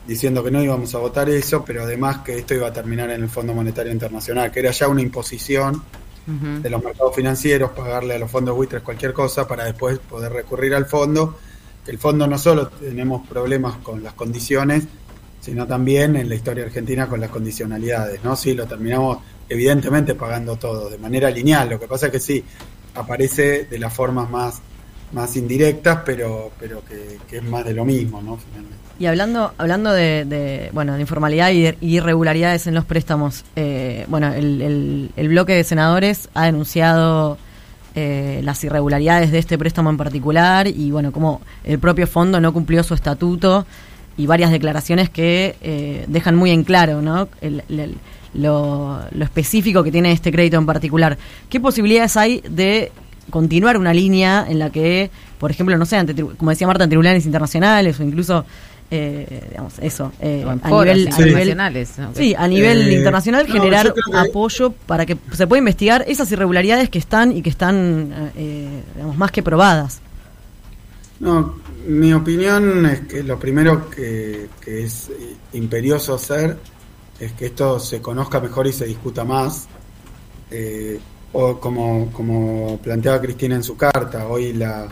diciendo que no íbamos a votar eso, pero además que esto iba a terminar en el Fondo Monetario Internacional, que era ya una imposición de los mercados financieros, pagarle a los fondos buitres cualquier cosa para después poder recurrir al fondo. Que el fondo no solo tenemos problemas con las condiciones, sino también en la historia argentina con las condicionalidades, ¿no? Sí, lo terminamos evidentemente pagando todo, de manera lineal. Lo que pasa es que sí, aparece de las formas más, más indirectas, pero, pero que, es más de lo mismo, ¿no? Finalmente. Y hablando, hablando de, bueno, de informalidad y irregularidades en los préstamos, eh, bueno, el, el, bloque de senadores ha denunciado eh, las irregularidades de este préstamo en particular y, bueno, como el propio fondo no cumplió su estatuto y varias declaraciones que eh, dejan muy en claro, ¿no? Lo, lo específico que tiene este crédito en particular. ¿Qué posibilidades hay de continuar una línea en la que, por ejemplo, no sé, ante, como decía Marta, en tribunales internacionales o incluso eh, digamos, eso, eh, a, nivel, sí, a nivel eh, internacional generar apoyo para que se pueda investigar esas irregularidades que están y que están, digamos, más que probadas. No, mi opinión es que lo primero que, es imperioso hacer es que esto se conozca mejor y se discuta más. o como, como planteaba Cristina en su carta, hoy la,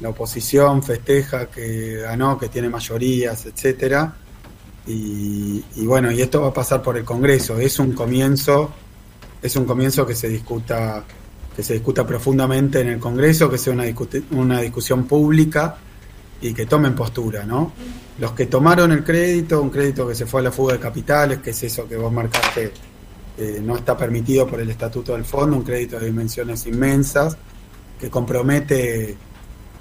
la oposición festeja que ganó, que tiene mayorías, etcétera. Y, bueno, y esto va a pasar por el Congreso. Es un comienzo, es un comienzo que se discuta, que se discuta profundamente en el Congreso, que sea una, una discusión pública y que tomen postura, ¿no? Los que tomaron el crédito, un crédito que se fue a la fuga de capitales, que es eso que vos marcaste, eh, no está permitido por el Estatuto del Fondo, un crédito de dimensiones inmensas, que compromete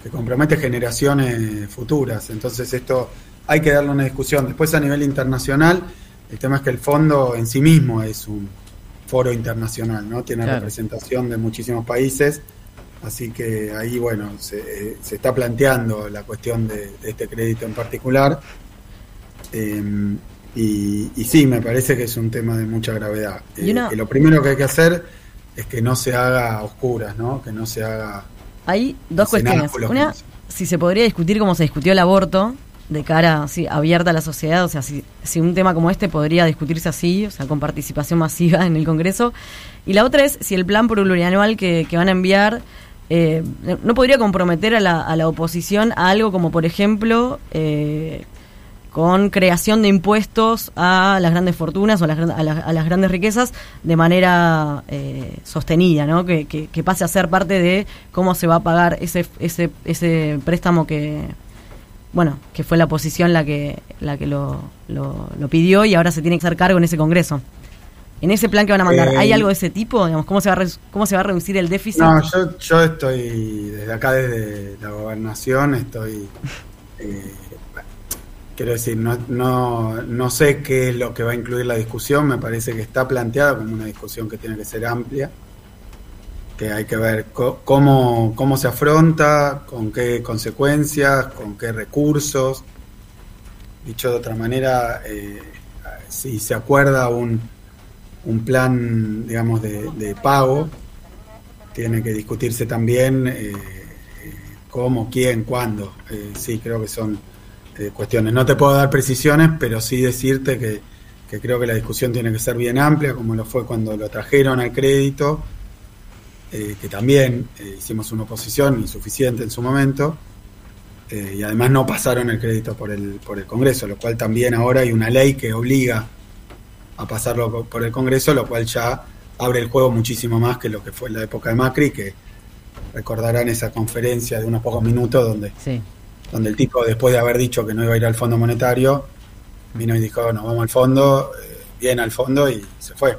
que compromete generaciones futuras. Entonces esto hay que darle una discusión. Después a nivel internacional, el tema es que el fondo en sí mismo es un foro internacional, ¿no? Tiene representación de muchísimos países, así que ahí, bueno, se, está planteando la cuestión de, este crédito en particular. Em, y, sí, me parece que es un tema de mucha gravedad. Eh, lo primero que hay que hacer es que no se haga a oscuras, ¿no? Que no se haga hay dos cuestiones. Una, si se podría discutir como se discutió el aborto, de cara así, abierta a la sociedad, o sea, si, si, un tema como este podría discutirse así, o sea, con participación masiva en el Congreso. Y la otra es si el plan plurianual que, que van a enviar eh, no podría comprometer a la, a la oposición a algo como, por ejemplo, eh, con creación de impuestos a las grandes fortunas o a las, a las, grandes riquezas de manera eh, sostenida, ¿no? Que, pase a ser parte de cómo se va a pagar ese, ese, ese préstamo que, bueno, que fue la oposición la que, la que lo, lo, pidió y ahora se tiene que hacer cargo en ese Congreso. En ese plan que van a mandar, ¿hay eh, algo de ese tipo? Digamos, ¿cómo, se va a ¿Cómo se va a reducir el déficit? No, yo, yo estoy, desde acá, desde la gobernación, estoy... Eh, Quiero decir, no, no, no sé qué es lo que va a incluir la discusión, me parece que está planteada como una discusión que tiene que ser amplia, que hay que ver cómo, cómo se afronta, con qué consecuencias, con qué recursos. Dicho de otra manera, eh, si se acuerda un, un plan, digamos, de, pago, tiene que discutirse también eh, eh, cómo, quién, cuándo. sí, creo que son cuestiones. No te puedo dar precisiones, pero sí decirte que, creo que la discusión tiene que ser bien amplia, como lo fue cuando lo trajeron al crédito, eh, que también eh, hicimos una oposición insuficiente en su momento, eh, y además no pasaron el crédito por el, por el Congreso, lo cual también ahora hay una ley que obliga a pasarlo por el Congreso, lo cual ya abre el juego muchísimo más que lo que fue en la época de Macri, que recordarán esa conferencia de unos pocos minutos donde sí donde el tipo, después de haber dicho que no iba a ir al Fondo Monetario, vino y dijo, no, vamos al fondo, eh, bien al fondo y se fue.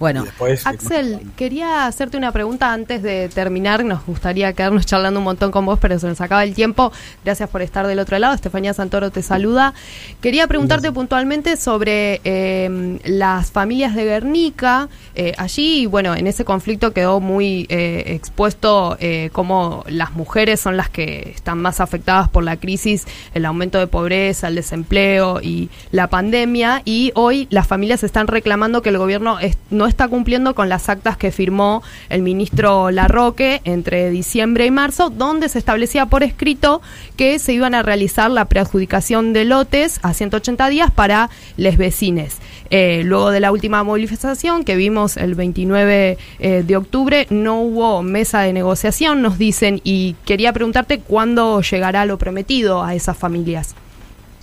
Bueno, Axel, quería hacerte una pregunta antes de terminar. Nos gustaría quedarnos charlando un montón con vos, pero se nos acaba el tiempo. Gracias por estar del otro lado. Estefanía Santoro te saluda. Quería preguntarte puntualmente sobre eh, las familias de Guernica. Eh, allí, bueno, en ese conflicto quedó muy eh, expuesto cómo las mujeres son las que están más afectadas por la crisis, el aumento de pobreza, el desempleo y la pandemia. Y hoy las familias están reclamando que el gobierno no no está cumpliendo con las actas que firmó el ministro Larroque entre diciembre y marzo, donde se establecía por escrito que se iban a realizar la preadjudicación de lotes a 180 días para les vecines. Eh, luego de la última movilización que vimos el 29 eh, de octubre, no hubo mesa de negociación, nos dicen, y quería preguntarte cuándo llegará lo prometido a esas familias.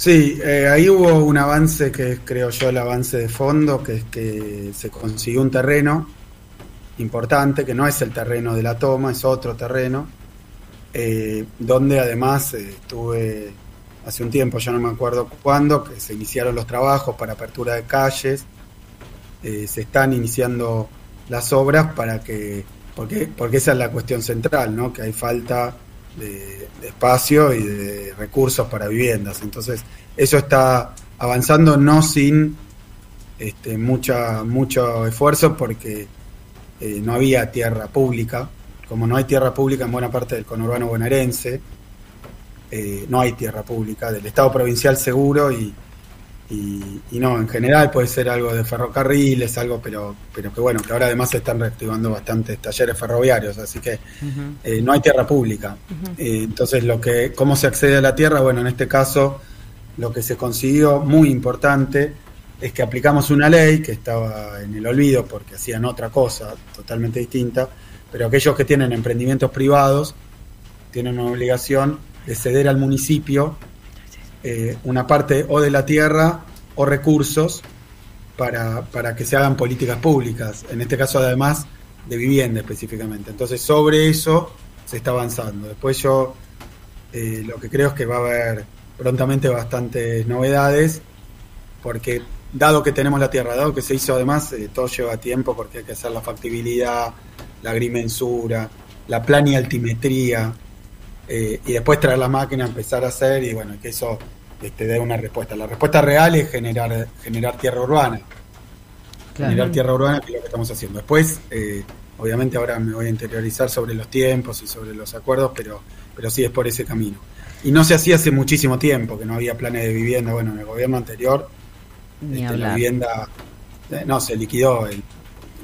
Sí, eh, ahí hubo un avance que es, creo yo, el avance de fondo, que es que se consiguió un terreno importante, que no es el terreno de la toma, es otro terreno, eh, donde además eh, estuve hace un tiempo, ya no me acuerdo cuándo, que se iniciaron los trabajos para apertura de calles, se están iniciando las obras para que, porque, porque esa es la cuestión central, ¿no? que hay falta de, espacio y de recursos para viviendas. Entonces, eso está avanzando no sin este, mucha, mucho esfuerzo porque eh, no había tierra pública. Como no hay tierra pública en buena parte del conurbano bonaerense, eh, no hay tierra pública, del Estado provincial seguro y, y, no, en general puede ser algo de ferrocarriles, algo, pero, pero que bueno, que ahora además se están reactivando bastantes talleres ferroviarios, así que eh, no hay tierra pública. Eh, entonces, lo que, ¿cómo se accede a la tierra? Bueno, en este caso, lo que se consiguió muy importante es que aplicamos una ley que estaba en el olvido porque hacían otra cosa totalmente distinta, pero aquellos que tienen emprendimientos privados tienen una obligación de ceder al municipio eh, una parte o de la tierra o recursos para, para, que se hagan políticas públicas, en este caso además de vivienda específicamente. Entonces sobre eso se está avanzando. Después yo eh, lo que creo es que va a haber prontamente bastantes novedades, porque dado que tenemos la tierra, dado que se hizo además, eh, todo lleva tiempo porque hay que hacer la factibilidad, la agrimensura, la plan y altimetría, eh, y después traer la máquina, empezar a hacer y bueno, que eso este, dé una respuesta. La respuesta real es generar, generar tierra urbana. Generar tierra urbana, que es lo que estamos haciendo. Después, eh, obviamente ahora me voy a interiorizar sobre los tiempos y sobre los acuerdos, pero, pero sí es por ese camino. Y no se hacía hace muchísimo tiempo, que no había planes de vivienda. Bueno, en el gobierno anterior, este, la vivienda, eh, no, se liquidó.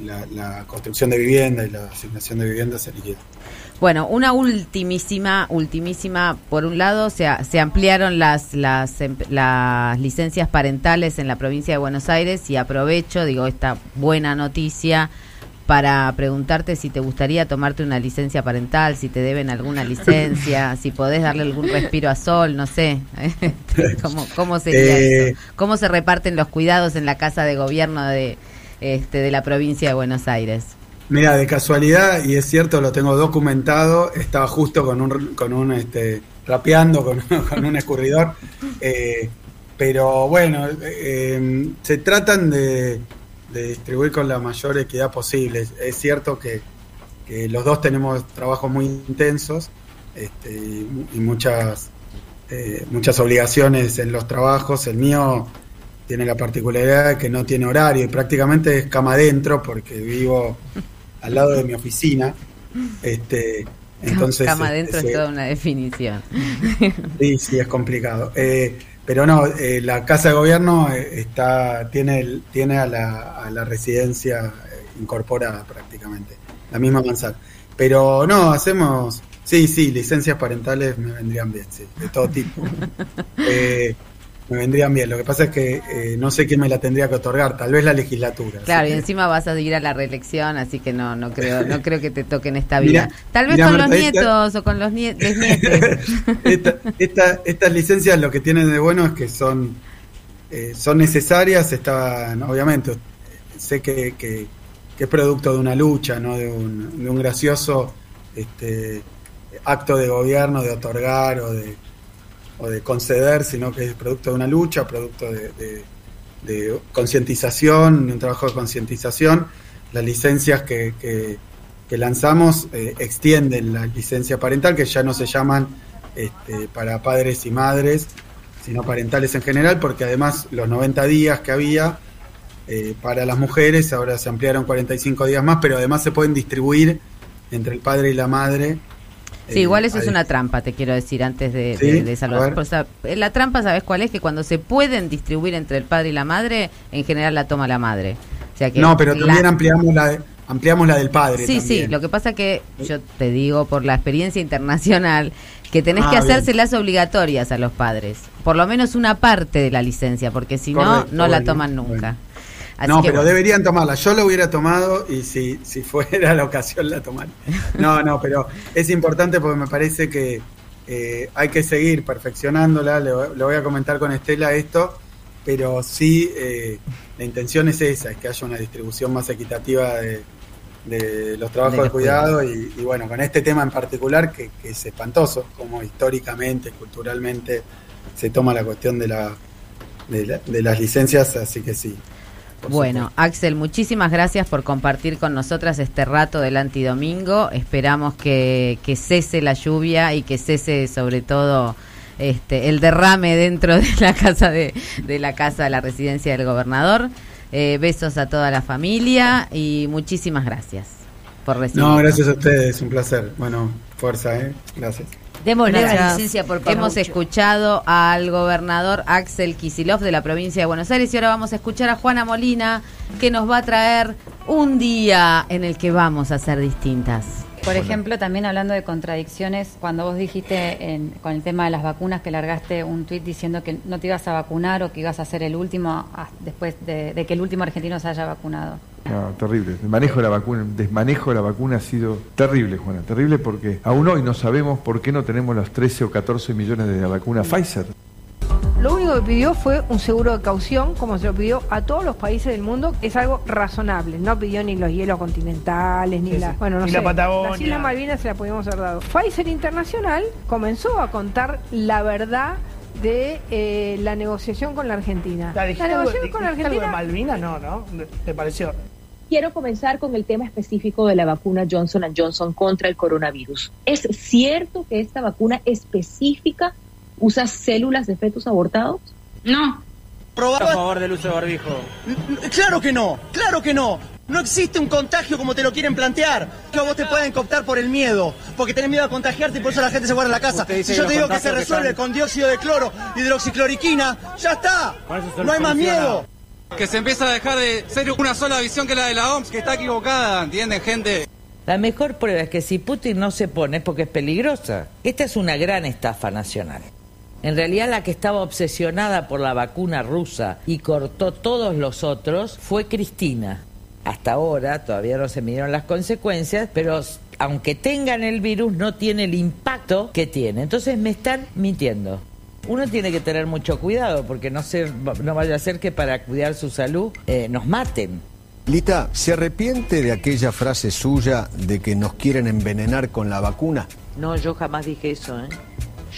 La, la construcción de vivienda y la asignación de vivienda se liquidó. Bueno, una ultimísima, ultimísima, por un lado se, se ampliaron las, las, las licencias parentales en la provincia de Buenos Aires y aprovecho, digo, esta buena noticia para preguntarte si te gustaría tomarte una licencia parental, si te deben alguna licencia, si podés darle algún respiro a Sol, no sé. ¿Cómo, cómo sería eh, eso? ¿Cómo se reparten los cuidados en la casa de gobierno de, este, de la provincia de Buenos Aires? Mira, de casualidad, y es cierto, lo tengo documentado, estaba justo con un, con un este, rapeando con, con un escurridor, eh, pero bueno, eh, se tratan de, distribuir con la mayor equidad posible. Es cierto que, los dos tenemos trabajos muy intensos este, y muchas, eh, muchas obligaciones en los trabajos. El mío tiene la particularidad de que no tiene horario y prácticamente es cama adentro porque vivo al lado de mi oficina. Este, entonces, Cama adentro es toda una definición. Sí, sí, es complicado. Eh, pero no, eh, la casa de gobierno eh, está tiene tiene a la, a la residencia incorporada prácticamente, la misma manzana. Pero no, hacemos, sí, sí, licencias parentales me vendrían bien, sí, de todo tipo. me vendrían bien. Lo que pasa es que eh, no sé quién me la tendría que otorgar, tal vez la legislatura. Claro, y encima vas a ir a la reelección, así que no no creo no creo que te toque en esta vida. tal vez con los nietos o con los nietos. esta, estas licencias lo que tienen de bueno es que son eh, son necesarias, están obviamente sé que, que, es producto de una lucha, no de un, de un gracioso este acto de gobierno de otorgar o de o de conceder, sino que es producto de una lucha, producto de, concientización, de un trabajo de concientización, las licencias que, que, lanzamos eh, extienden la licencia parental, que ya no se llaman este, para padres y madres, sino parentales en general, porque además los 90 días que había eh, para las mujeres ahora se ampliaron 45 días más, pero además se pueden distribuir entre el padre y la madre. Sí, igual eso es una trampa, te quiero decir, antes de, de, saludar. la trampa, ¿sabes cuál es? Que cuando se pueden distribuir entre el padre y la madre, en general la toma la madre. O sea que no, pero también ampliamos la, ampliamos la del padre. Sí, sí, lo que pasa que yo te digo por la experiencia internacional que tenés que ah, hacérselas obligatorias a los padres, por lo menos una parte de la licencia, porque si no, no la toman nunca. No, pero deberían tomarla. Yo la hubiera tomado y si, si fuera la ocasión la tomaría. No, no, pero es importante porque me parece que eh, hay que seguir perfeccionándola. Le, voy a comentar con Estela esto, pero sí eh, la intención es esa, es que haya una distribución más equitativa de, de los trabajos de, cuidado y, bueno, con este tema en particular que, es espantoso, como históricamente, culturalmente se toma la cuestión de, la, de, las licencias, así que sí. Bueno, Axel, muchísimas gracias por compartir con nosotras este rato del antidomingo. Esperamos que, que cese la lluvia y que cese sobre todo este, el derrame dentro de la casa de, de la casa de la residencia del gobernador. Eh, besos a toda la familia y muchísimas gracias por recibir. No, gracias a ustedes, un placer. Bueno, fuerza, ¿eh? Gracias. Démosle la licencia por Hemos escuchado al gobernador Axel Kisilov de la provincia de Buenos Aires y ahora vamos a escuchar a Juana Molina que nos va a traer un día en el que vamos a ser distintas. Por ejemplo, también hablando de contradicciones, cuando vos dijiste con el tema de las vacunas que largaste un tuit diciendo que no te ibas a vacunar o que ibas a ser el último ah, después de, que el último argentino se haya vacunado. No, terrible. El manejo de la vacuna, el desmanejo de la vacuna ha sido terrible, Juana. Terrible porque aún hoy no sabemos por qué no tenemos los 13 o 14 millones de la vacuna Pfizer. Lo único que pidió fue un seguro de caución, como se lo pidió a todos los países del mundo. Es algo razonable. No pidió ni los hielos continentales, ni la. Bueno, no sé. La Patagonia. Las Islas Malvinas se la podíamos haber dado. Pfizer Internacional comenzó a contar la verdad de eh, la negociación con la Argentina. La, negociación con la Argentina. de Malvinas? No, ¿no? ¿Te pareció? Quiero comenzar con el tema específico de la vacuna Johnson Johnson contra el coronavirus. ¿Es cierto que esta vacuna específica ¿Usas células de fetos abortados? No. ¿Probar? A favor del uso de barbijo. Claro que no, claro que no. No existe un contagio como te lo quieren plantear. Que vos te pueden cooptar por el miedo. Porque tenés miedo a contagiarte y por eso la gente se guarda en la casa. Si yo te digo que se resuelve con dióxido de cloro, hidroxicloriquina, ya está. No hay más miedo. Que se empieza a dejar de ser una sola visión que la de la OMS, que está equivocada, ¿entienden, gente? La mejor prueba es que si Putin no se pone es porque es peligrosa. Esta es una gran estafa nacional. En realidad la que estaba obsesionada por la vacuna rusa y cortó todos los otros fue Cristina. Hasta ahora todavía no se midieron las consecuencias, pero aunque tengan el virus no tiene el impacto que tiene. Entonces me están mintiendo. Uno tiene que tener mucho cuidado porque no, se, no vaya a ser que para cuidar su salud eh, nos maten. Lita, ¿se arrepiente de aquella frase suya de que nos quieren envenenar con la vacuna? No, yo jamás dije eso, ¿eh?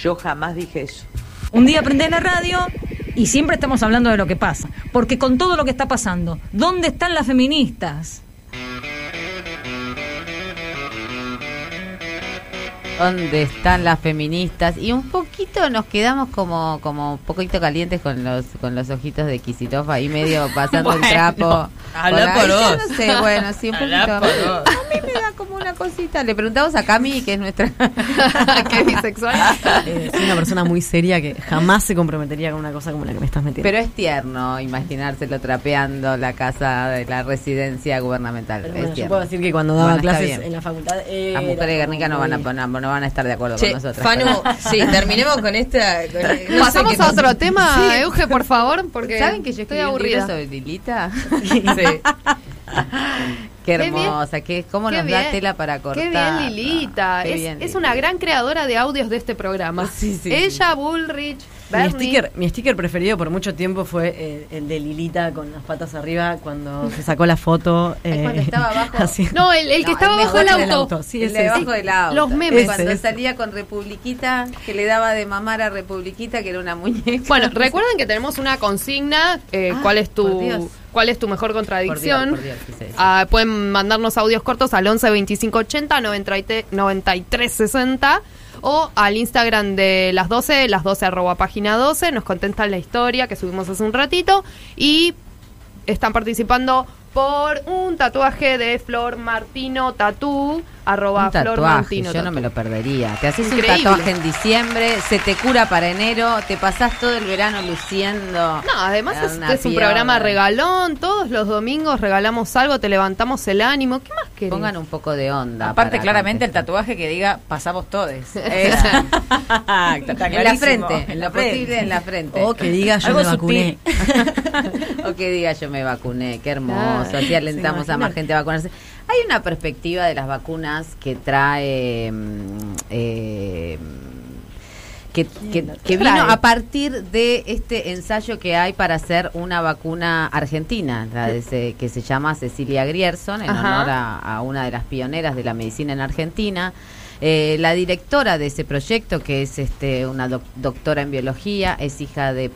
Yo jamás dije eso. Un día prende la radio y siempre estamos hablando de lo que pasa. Porque con todo lo que está pasando, ¿dónde están las feministas? dónde están las feministas y un poquito nos quedamos como como un poquito calientes con los con los ojitos de Kisitov ahí medio pasando el trapo. Habla por vos. no sé, bueno, sí un poquito. A mí me da como una cosita. Le preguntamos a Cami, que es nuestra que es bisexual. Eh, es una persona muy seria que jamás se comprometería con una cosa como la que me estás metiendo. Pero es tierno imaginárselo trapeando la casa de la residencia gubernamental. yo puedo decir que cuando daba clases en la facultad las mujeres de Guernica no van a poner van a estar de acuerdo con nosotros. Fanu, sí, terminemos con esta. Pasamos a otro tema, Euge, por favor, porque ¿Saben que yo estoy aburrida sobre Lilita? sí. Qué hermosa, qué, cómo nos da tela para cortar. Qué bien Lilita, es, es, una gran creadora de audios de este programa. Ella, Bullrich, Mi sticker, mi sticker preferido por mucho tiempo fue eh, el de Lilita con las patas arriba cuando se sacó la foto. Eh, cuando estaba abajo. No, el, que estaba abajo del auto. Sí, el de debajo del auto. Los memes. Cuando salía con Republiquita, que le daba de mamar a Republiquita, que era una muñeca. Bueno, recuerden que tenemos una consigna. Eh, ah, ¿Cuál es tu cuál es tu mejor contradicción? Ah, pueden mandarnos audios cortos al 11 25 80 93 60 o al Instagram de las 12, las 12 arroba página 12, nos contentan la historia que subimos hace un ratito y están participando por un tatuaje de Flor Martino Tatú arroba tatuaje, Yo no me lo perdería. Te haces un tatuaje en diciembre, se te cura para enero, te pasás todo el verano luciendo. No, además es, un programa regalón, todos los domingos regalamos algo, te levantamos el ánimo. ¿Qué más querés? Pongan un poco de onda. Aparte, claramente el tatuaje que diga pasamos todos. en la frente, en lo posible en la frente. O que diga yo me vacuné. o que diga yo me vacuné, qué hermoso. Así alentamos a más gente a vacunarse. Hay una perspectiva de las vacunas que trae... Mm, eh, que, que, vino a partir de este ensayo que hay para hacer una vacuna argentina, que se llama Cecilia Grierson, en honor a, una de las pioneras de la medicina en Argentina. Eh, la directora de ese proyecto, que es este, una doctora en biología, es hija de,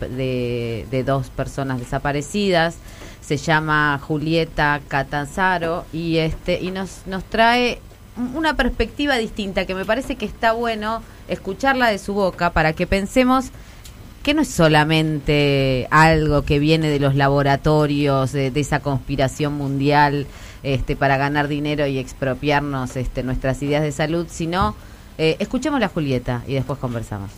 de dos personas desaparecidas se llama Julieta Catanzaro y este y nos nos trae una perspectiva distinta que me parece que está bueno escucharla de su boca para que pensemos que no es solamente algo que viene de los laboratorios de, esa conspiración mundial este para ganar dinero y expropiarnos este nuestras ideas de salud sino eh, escuchemos la Julieta y después conversamos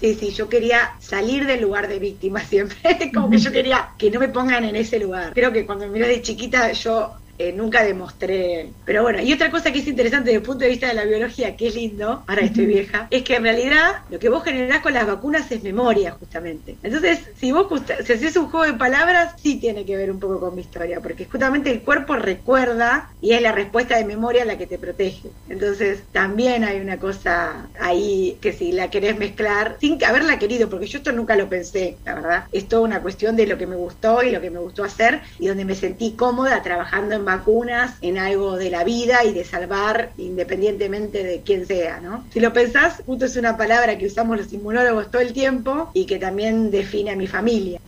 Sí, sí, yo quería salir del lugar de víctima siempre, como que yo quería que no me pongan en ese lugar. Creo que cuando me miré de chiquita yo eh, nunca demostré. Pero bueno, y otra cosa que es interesante desde el punto de vista de la biología, que es lindo, ahora estoy vieja, es que en realidad lo que vos generás con las vacunas es memoria, justamente. Entonces, si vos si haces un juego de palabras, sí tiene que ver un poco con mi historia, porque justamente el cuerpo recuerda y es la respuesta de memoria la que te protege. Entonces, también hay una cosa ahí que si la querés mezclar, sin haberla querido, porque yo esto nunca lo pensé, la verdad, es toda una cuestión de lo que me gustó y lo que me gustó hacer y donde me sentí cómoda trabajando en vacunas en algo de la vida y de salvar independientemente de quién sea, ¿no? Si lo pensás, justo es una palabra que usamos los inmunólogos todo el tiempo y que también define a mi familia.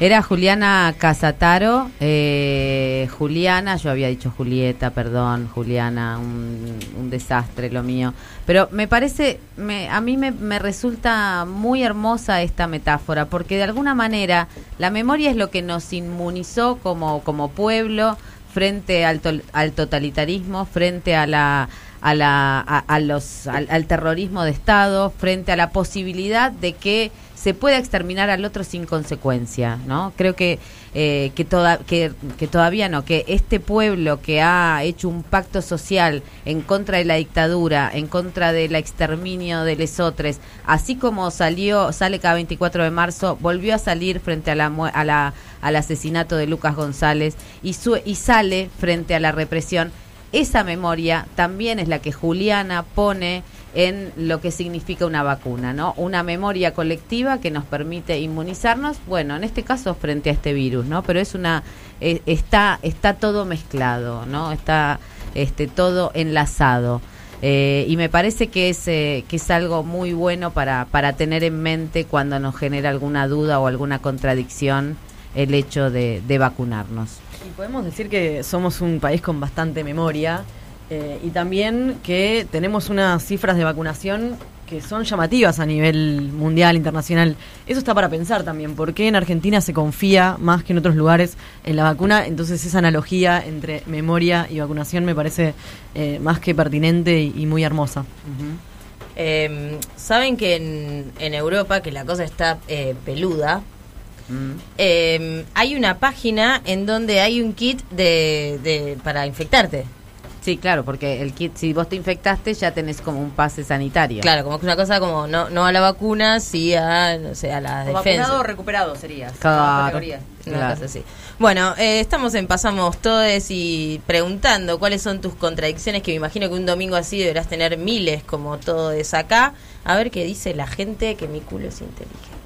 Era Juliana Casataro, eh, Juliana, yo había dicho Julieta, perdón, Juliana, un, desastre lo mío. Pero me parece, me, a mí me, me, resulta muy hermosa esta metáfora, porque de alguna manera la memoria es lo que nos inmunizó como, como pueblo frente al, al totalitarismo, frente a la... A la a, los, al terrorismo de Estado, frente a la posibilidad de que se pueda exterminar al otro sin consecuencia, ¿no? Creo que eh, que, toda, que, que, todavía no, que este pueblo que ha hecho un pacto social en contra de la dictadura, en contra del exterminio de lesotres, así como salió, sale cada 24 de marzo, volvió a salir frente a la, a la, al asesinato de Lucas González y, y sale frente a la represión. Esa memoria también es la que Juliana pone en lo que significa una vacuna, ¿no? Una memoria colectiva que nos permite inmunizarnos, bueno, en este caso frente a este virus, ¿no? Pero es una eh, está está todo mezclado, ¿no? Está este todo enlazado. Eh, y me parece que es, eh, que es algo muy bueno para, para tener en mente cuando nos genera alguna duda o alguna contradicción el hecho de, de vacunarnos. Y podemos decir que somos un país con bastante memoria eh, y también que tenemos unas cifras de vacunación que son llamativas a nivel mundial, internacional. Eso está para pensar también, ¿por qué en Argentina se confía más que en otros lugares en la vacuna? Entonces esa analogía entre memoria y vacunación me parece eh, más que pertinente y, muy hermosa. Em, Saben que en, Europa, que la cosa está eh, peluda, mm. em, hay una página en donde hay un kit de para infectarte. Sí, claro, porque el kit, si vos te infectaste, ya tenés como un pase sanitario. Claro, como que una cosa como no, no a la vacuna, sí a, no sé, a la defensa. Vacunado o recuperado sería. Claro. Cosa así. Bueno, eh, estamos en Pasamos Todes y preguntando cuáles son tus contradicciones, que me imagino que un domingo así deberás tener miles como todo es acá. A ver qué dice la gente que mi culo es inteligente.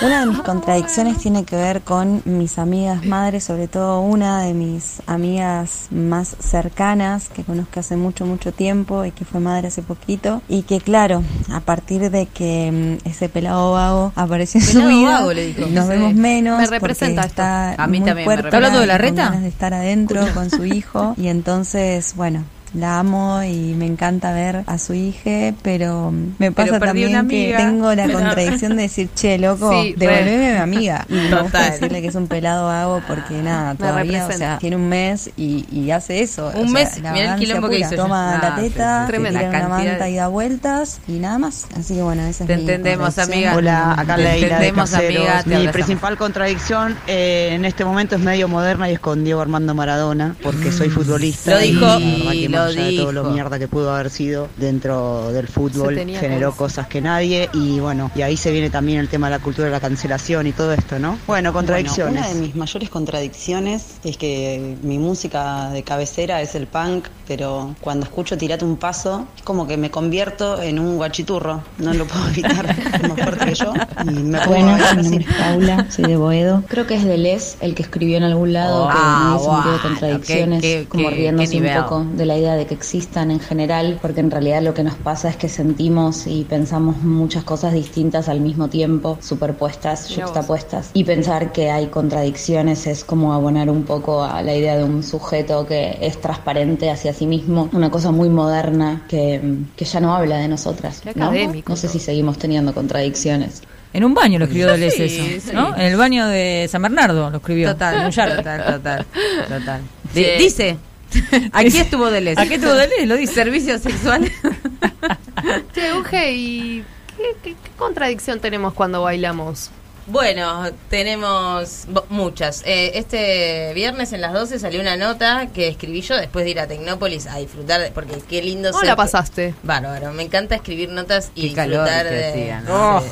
Una de mis contradicciones tiene que ver con mis amigas madres, sobre todo una de mis amigas más cercanas que conozco hace mucho, mucho tiempo y que fue madre hace poquito. Y que, claro, a partir de que mm, ese pelado vago apareció en su vida, nos vemos menos. Me representa está A mí también me ¿Está hablando de la reta? de estar adentro con su hijo. Y entonces, bueno, la amo y me encanta ver a su hija, pero me pasa también que tengo la contradicción de decir, che, loco, devolveme a mi amiga. Y me gusta decirle que es un pelado hago porque nada, todavía, o sea, tiene un mes y, hace eso. Un mes, mira el quilombo que hizo. Toma la teta, tremenda tira una manta y da vueltas y nada más. Así que bueno, esa Te es entendemos, amiga. Hola, acá Te entendemos, amiga. Mi principal contradicción eh, en este momento es medio moderna y es con Diego Armando Maradona, porque soy futbolista. Lo dijo y, lo dijo. todo lo mierda que pudo haber sido dentro del fútbol, generó cosas que nadie y bueno, y ahí se viene también el tema de la cultura de la cancelación y todo esto, ¿no? Bueno, contradicciones. una de mis mayores contradicciones es que mi música de cabecera es el punk, pero cuando escucho Tirate un paso, es como que me convierto en un guachiturro, no lo puedo evitar, es más fuerte que yo y me Bueno, mi nombre es Paula, soy de Boedo. Creo que es de Les el que escribió en algún lado que Ah, es un video de bueno, contradicciones, qué- como riéndose un poco de la idea de que existan en general, porque en realidad lo que nos pasa es que sentimos y pensamos muchas cosas distintas al mismo tiempo, superpuestas, juxtapuestas. Y pensar que hay contradicciones es como abonar un poco a la idea de un sujeto que es transparente hacia sí mismo, una cosa muy moderna que, que ya no habla de nosotras. Qué ¿no? académico no sé si seguimos teniendo contradicciones. En un baño lo escribió Sí, Deleuze sí, eso, sí. ¿no? En el baño de San Bernardo lo escribió. Total, en un yard. total, total, total. Sí. Di- Dice, aquí estuvo Deleuze. Aquí estuvo Deleuze, lo dice. Servicios sexuales. Che, Uge, ¿y qué, qué- qué contradicción tenemos cuando bailamos? Bueno, tenemos muchas. Eh, este viernes en las 12 salió una nota que escribí yo después de ir a Tecnópolis a disfrutar, de- porque qué lindo ¿Cómo ser- la pasaste? Bárbaro, me encanta escribir notas y Qué calor disfrutar que de... hacía, ¿no? Oh.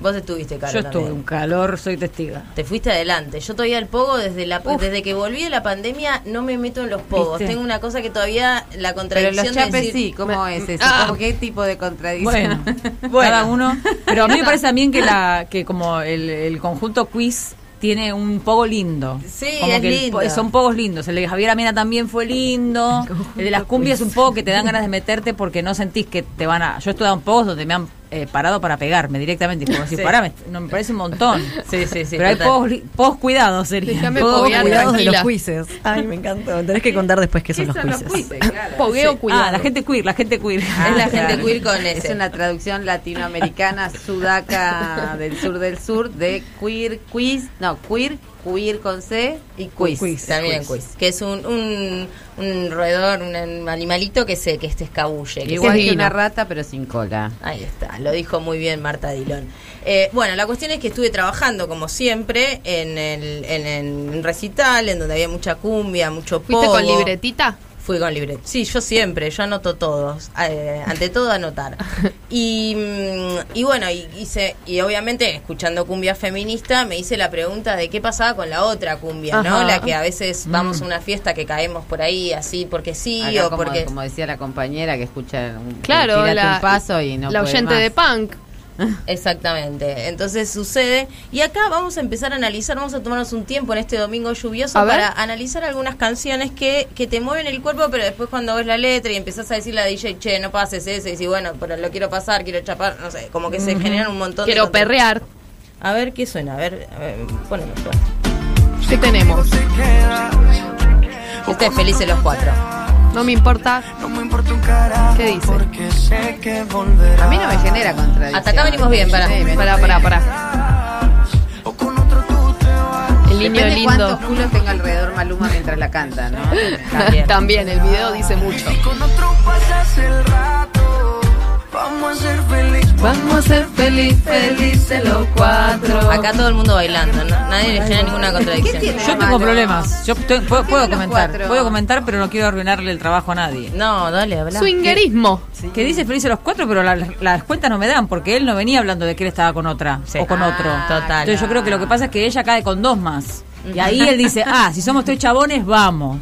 Vos estuviste, Caro, Yo estuve un calor, soy testiga. Te fuiste adelante. Yo todavía el pogo desde la desde que volví de la pandemia no me meto en los pogos. ¿Viste? Tengo una cosa que todavía la Pero contradicción los de decir- sí, ¿cómo Me- es eso? Ah, ¿Cómo ¿Qué tipo de contradicción? Bueno, cada uno. Pero a mí me parece también que la que como el, el conjunto quiz tiene un pogo lindo. Sí, como es que el lindo. po- son pogos lindos. El de Javier Amena también fue lindo. El de las cumbias es un poco que te dan ganas de meterte porque no sentís que te van a. Yo he estudiado en pogos donde me han eh, parado para pegarme directamente. Como decir, Sí. pará, me, no, me parece un montón. Sí, sí, sí. Pero hay total. pogos cuidados, sería. Poguear cuidados de los quizzes. Ay, me encantó. Tenés que contar después qué son los quizzes. Pogueo Sí. cuidado. Ah, la gente queer, la gente queer. Es la gente queer con Es una traducción latinoamericana sudaca del sur del sur de queer, quiz, no, queer, queer con C y quiz. También quiz. Que es un, un, un roedor, un animalito que se que se escabulle. que Igual que una rata, pero sin cola. Ahí está, lo dijo muy bien Marta Dilón. Eh, bueno, la cuestión es que estuve trabajando, como siempre, en el, en el recital, en donde había mucha cumbia, mucho ¿Fuiste pogo. con libretita? Fui con libretita. Sí, yo siempre, yo anoto todos. eh, ante todo, anotar. Y, mm, y bueno, y, hice, y obviamente, escuchando cumbia feminista, me hice la pregunta de qué pasaba con la otra cumbia, ¿no? La que a veces vamos Mm. a una fiesta que caemos por ahí así porque sí Acá o como, porque... como decía la compañera que escucha un, Claro, la, un paso y no la puede oyente más. de punk. Exactamente. Entonces sucede. Y acá vamos a empezar a analizar, vamos a tomarnos un tiempo en este domingo lluvioso para analizar algunas canciones que, que te mueven el cuerpo, pero después cuando ves la letra y empezás a decirle a DJ, che, no pases ese, y decís, bueno, pero lo quiero pasar, quiero chapar, no sé, como que se generan un montón Quiero de. perrear. A ver qué suena, a ver, a ver. ¿Qué tenemos? Este es Felices los Cuatro. No me importa. ¿Qué dice? A mí no me genera contradicción. Hasta acá venimos bien, para. Sí, me- Pará, pará, pará. El niño Depende lindo. cuántos culos tenga alrededor Maluma mientras la canta, ¿no? También. el video dice mucho. Vamos a ser felices. Vamos a ser feliz, felices los cuatro. Acá todo el mundo bailando, ¿no? nadie le genera ninguna contradicción. Yo tengo problemas. Yo puedo, comentar, puedo comentar, pero no quiero arruinarle el trabajo a nadie. No, dale, habla. Swingerismo. Que dice felices los cuatro, pero las cuentas no me dan, porque él no venía hablando de que él estaba con otra o con otro. Ah, total. Entonces yo creo que lo que pasa es que ella cae con dos más. Y ahí él dice, ah, si somos tres chabones, vamos.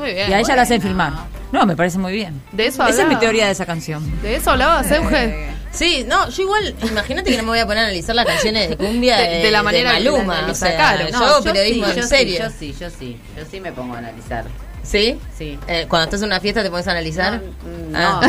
Muy bien. Y a ella la hacen filmar. No, me parece muy bien. De eso Esa es mi teoría de esa canción. ¿De eso hablaba Euge? Sí, no, yo igual, imagínate que no me voy a poner a analizar las canciones de cumbia de, de la manera de Maluma. que o sea, sacaron. yo hago periodismo sí, en yo serio. Sí, yo sí, yo sí. Yo sí me pongo a analizar. ¿Sí? Sí. Eh, cuando estás en una fiesta te pones a analizar. No. Ah.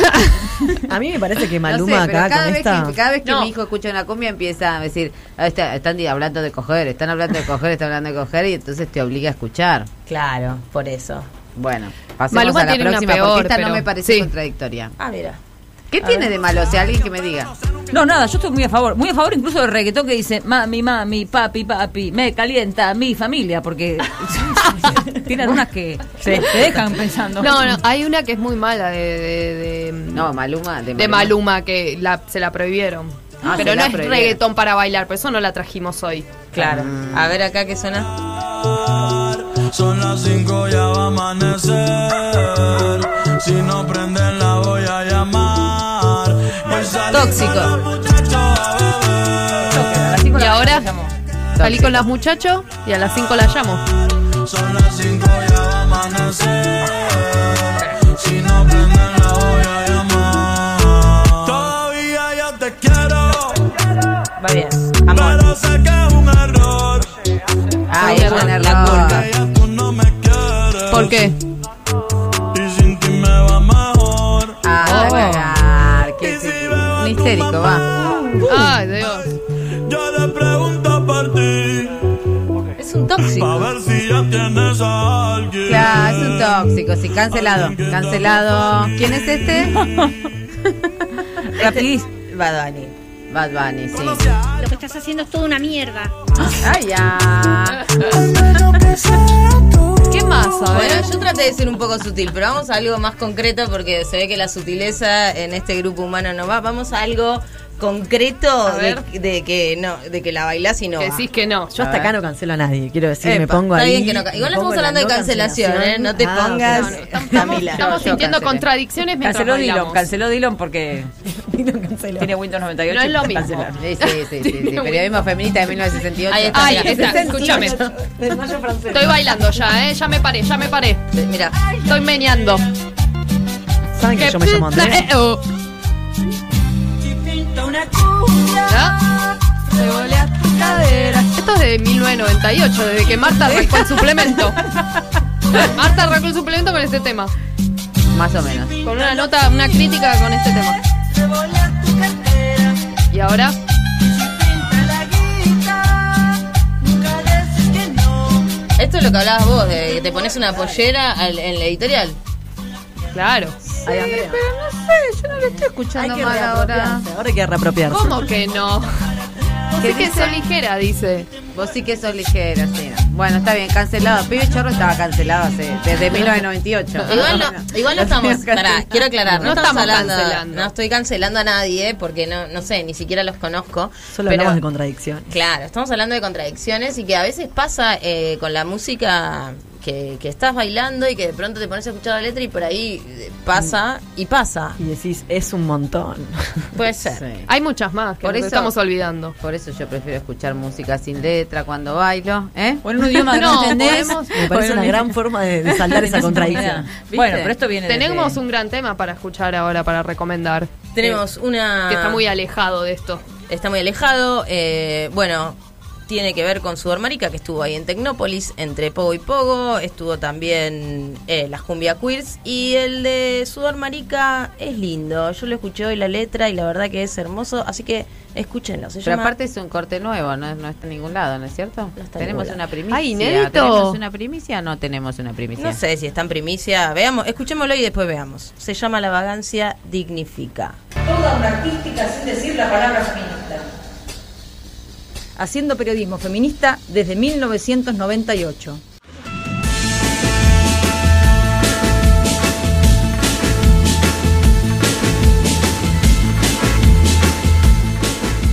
A mí me parece que Maluma No sé, acá cada con vez esta... Que, cada vez que No. mi hijo escucha una cumbia empieza a decir, "Ah, está- están hablando de coger, están hablando de coger, están hablando de coger y entonces te obliga a escuchar. Claro, por eso. Bueno, pasemos Maluma a la tiene una próxima peor, porque esta pero- no me parece sí. contradictoria. Ah, mira. ¿Qué tiene de malo? O sea, alguien que me diga. No, nada, yo estoy muy a favor. Muy a favor incluso del reggaetón que dice mami, mami, papi, papi, me calienta mi familia, porque tienen unas que se te dejan pensando. No, no, hay una que es muy mala de, de, de- No, Maluma. De de Maluma que la, se la prohibieron. Ah, pero se no la es prohibieron. reggaetón para bailar, por eso no la trajimos hoy. Claro. A ver acá qué suena. Son las 5, ya va a amanecer. Si no prenden la voy a llamar. Tóxico. Y ahora salí con los muchachos y a las 5 la llamo. Son las 5, ya va a amanecer. Histérico, va. Ay, Dios. Yo le pregunto por ti. Es un tóxico. A ver si ya tienes a alguien. Claro, es un tóxico, sí, cancelado. Cancelado. ¿Quién es este? Bad Bunny. Bad Bunny, sí. Lo que estás haciendo es toda una mierda. Ay, ya. ¿Qué más? A ver. Bueno, yo traté de ser un poco sutil, pero vamos a algo más concreto porque se ve que la sutileza en este grupo humano no va. Vamos a algo concreto A de, que no, de que la bailás y no. Que decís que no. Yo hasta acá no cancelo a nadie, quiero decir, me pongo está ahí. bien que no Igual estamos hablando la de cancelación, ¿eh? No te Ah, pongas, No, no, Estamos, Camila. estamos Yo- yo sintiendo cancelé. contradicciones mientras Canceló bailamos. canceló Dillon porque tiene Windows 98. No es lo mismo. Sí, sí, sí, sí, sí. Periodismo feminista de 1968. Ahí está, Ay, mira. está, escúchame. Estoy bailando ya, ¿eh? Ya me paré, ya me paré. Mira, Estoy meneando. ¿Saben que yo me llamo Andrés? Eh, oh. Esto es de 1998, desde que Marta arrancó el suplemento. Marta arrancó el suplemento con este tema. Más o menos. Con una nota, una crítica con este tema. Y ahora, esto es lo que hablabas vos, de que te pones una pollera al- en la editorial. claro. Ay, Andrea. Pero no sé, yo no le estoy Hay escuchando que mal ahora. ahora hay que reapropiarse. ¿Cómo que no? Vos sí que dice? sos ligera, dice. Vos sí que sos ligera, sí. Bueno, está bien, cancelado. Pibe Chorro estaba cancelado hace, desde 1998. Igual no, igual no estamos, pará, quiero aclarar, no, No estamos, estamos hablando, cancelando. no estoy cancelando a nadie porque no, no sé, ni siquiera los conozco. Solo pero- hablamos de contradicciones. Claro, estamos hablando de contradicciones y que a veces pasa eh, con la música que, que estás bailando y que de pronto te pones a escuchar la letra y por ahí eh, pasa y pasa. Y decís, es un montón. Puede ser. Sí. Hay muchas más que Por nos eso- estamos olvidando. Por eso yo prefiero escuchar música sin letra cuando bailo, ¿eh? O en un idioma que no, No, entendés. podemos- Me parece una gran forma de, de saldar esa contradicción. Bueno, pero esto viene Tenemos desde- un gran tema para escuchar ahora, para recomendar. Tenemos una... Que está muy alejado de esto. está muy alejado. eh, bueno, tiene que ver con Sudor Marica, que estuvo ahí en Tecnópolis, entre Pogo y Pogo. Estuvo también eh, las Cumbia Queers. Y el de Sudor Marica es lindo. Yo lo escuché hoy la letra y la verdad que es hermoso. Así que escúchenlo. Se Pero llama aparte es un corte nuevo, no, no está en ningún lado, ¿no es cierto? está tenemos una primicia. Ay, inédito. ¿Tenemos una primicia o no tenemos una primicia? No sé si está en primicia. Veamos, escuchémoslo y después veamos. Se llama La vagancia dignifica. Toda una artística sin decir la palabra feminista. Haciendo periodismo feminista desde 1998.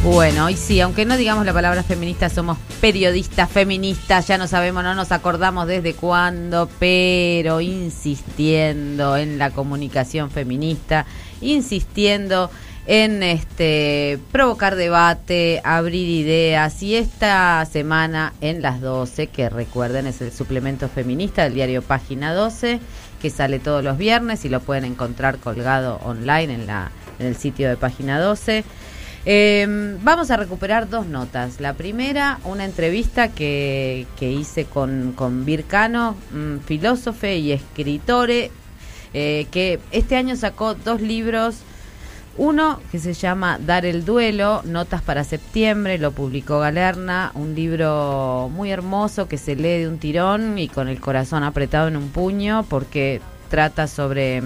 Bueno, y sí, aunque no digamos la palabra feminista, somos periodistas feministas, ya no sabemos, no nos acordamos desde cuándo, pero insistiendo en la comunicación feminista, insistiendo en este provocar debate, abrir ideas y esta semana en las 12, que recuerden es el suplemento feminista del diario Página 12, que sale todos los viernes y lo pueden encontrar colgado online en la en el sitio de Página 12. Em, vamos a recuperar dos notas. La primera, una entrevista que, que hice con, con Vircano, filósofo y escritore, eh, que este año sacó dos libros uno que se llama Dar el Duelo, Notas para Septiembre, lo publicó Galerna, un libro muy hermoso que se lee de un tirón y con el corazón apretado en un puño porque trata sobre,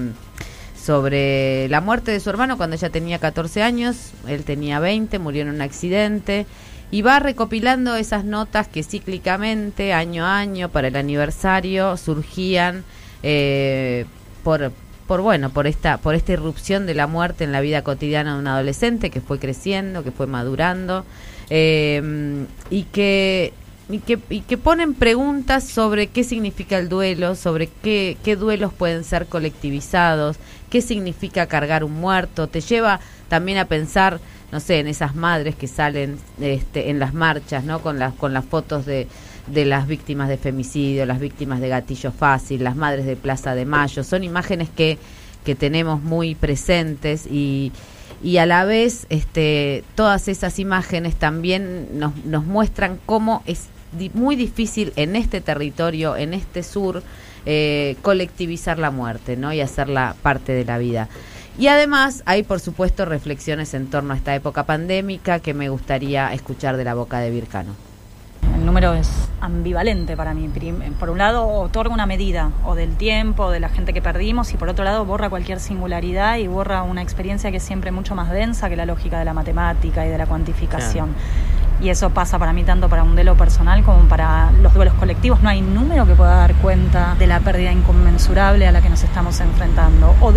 sobre la muerte de su hermano cuando ella tenía 14 años, él tenía 20, murió en un accidente y va recopilando esas notas que cíclicamente, año a año, para el aniversario, surgían eh, por por bueno, por esta, por esta irrupción de la muerte en la vida cotidiana de un adolescente que fue creciendo, que fue madurando, eh, y que y que, y que ponen preguntas sobre qué significa el duelo, sobre qué, qué duelos pueden ser colectivizados, qué significa cargar un muerto, te lleva también a pensar, no sé, en esas madres que salen este, en las marchas, ¿no? Con las, con las fotos de, de las víctimas de femicidio, las víctimas de gatillo fácil, las madres de Plaza de Mayo. Son imágenes que, que tenemos muy presentes y, y a la vez este, todas esas imágenes también nos, nos muestran cómo es muy difícil en este territorio, en este sur, eh, colectivizar la muerte ¿no? y hacerla parte de la vida. Y además hay, por supuesto, reflexiones en torno a esta época pandémica que me gustaría escuchar de la boca de Vircano. Número es ambivalente para mí. Por un lado, otorga una medida o del tiempo, de la gente que perdimos, y por otro lado, borra cualquier singularidad y borra una experiencia que es siempre mucho más densa que la lógica de la matemática y de la cuantificación. Y eso pasa para mí tanto para un duelo personal como para los duelos colectivos. No hay número que pueda dar cuenta de la pérdida inconmensurable a la que nos estamos enfrentando. O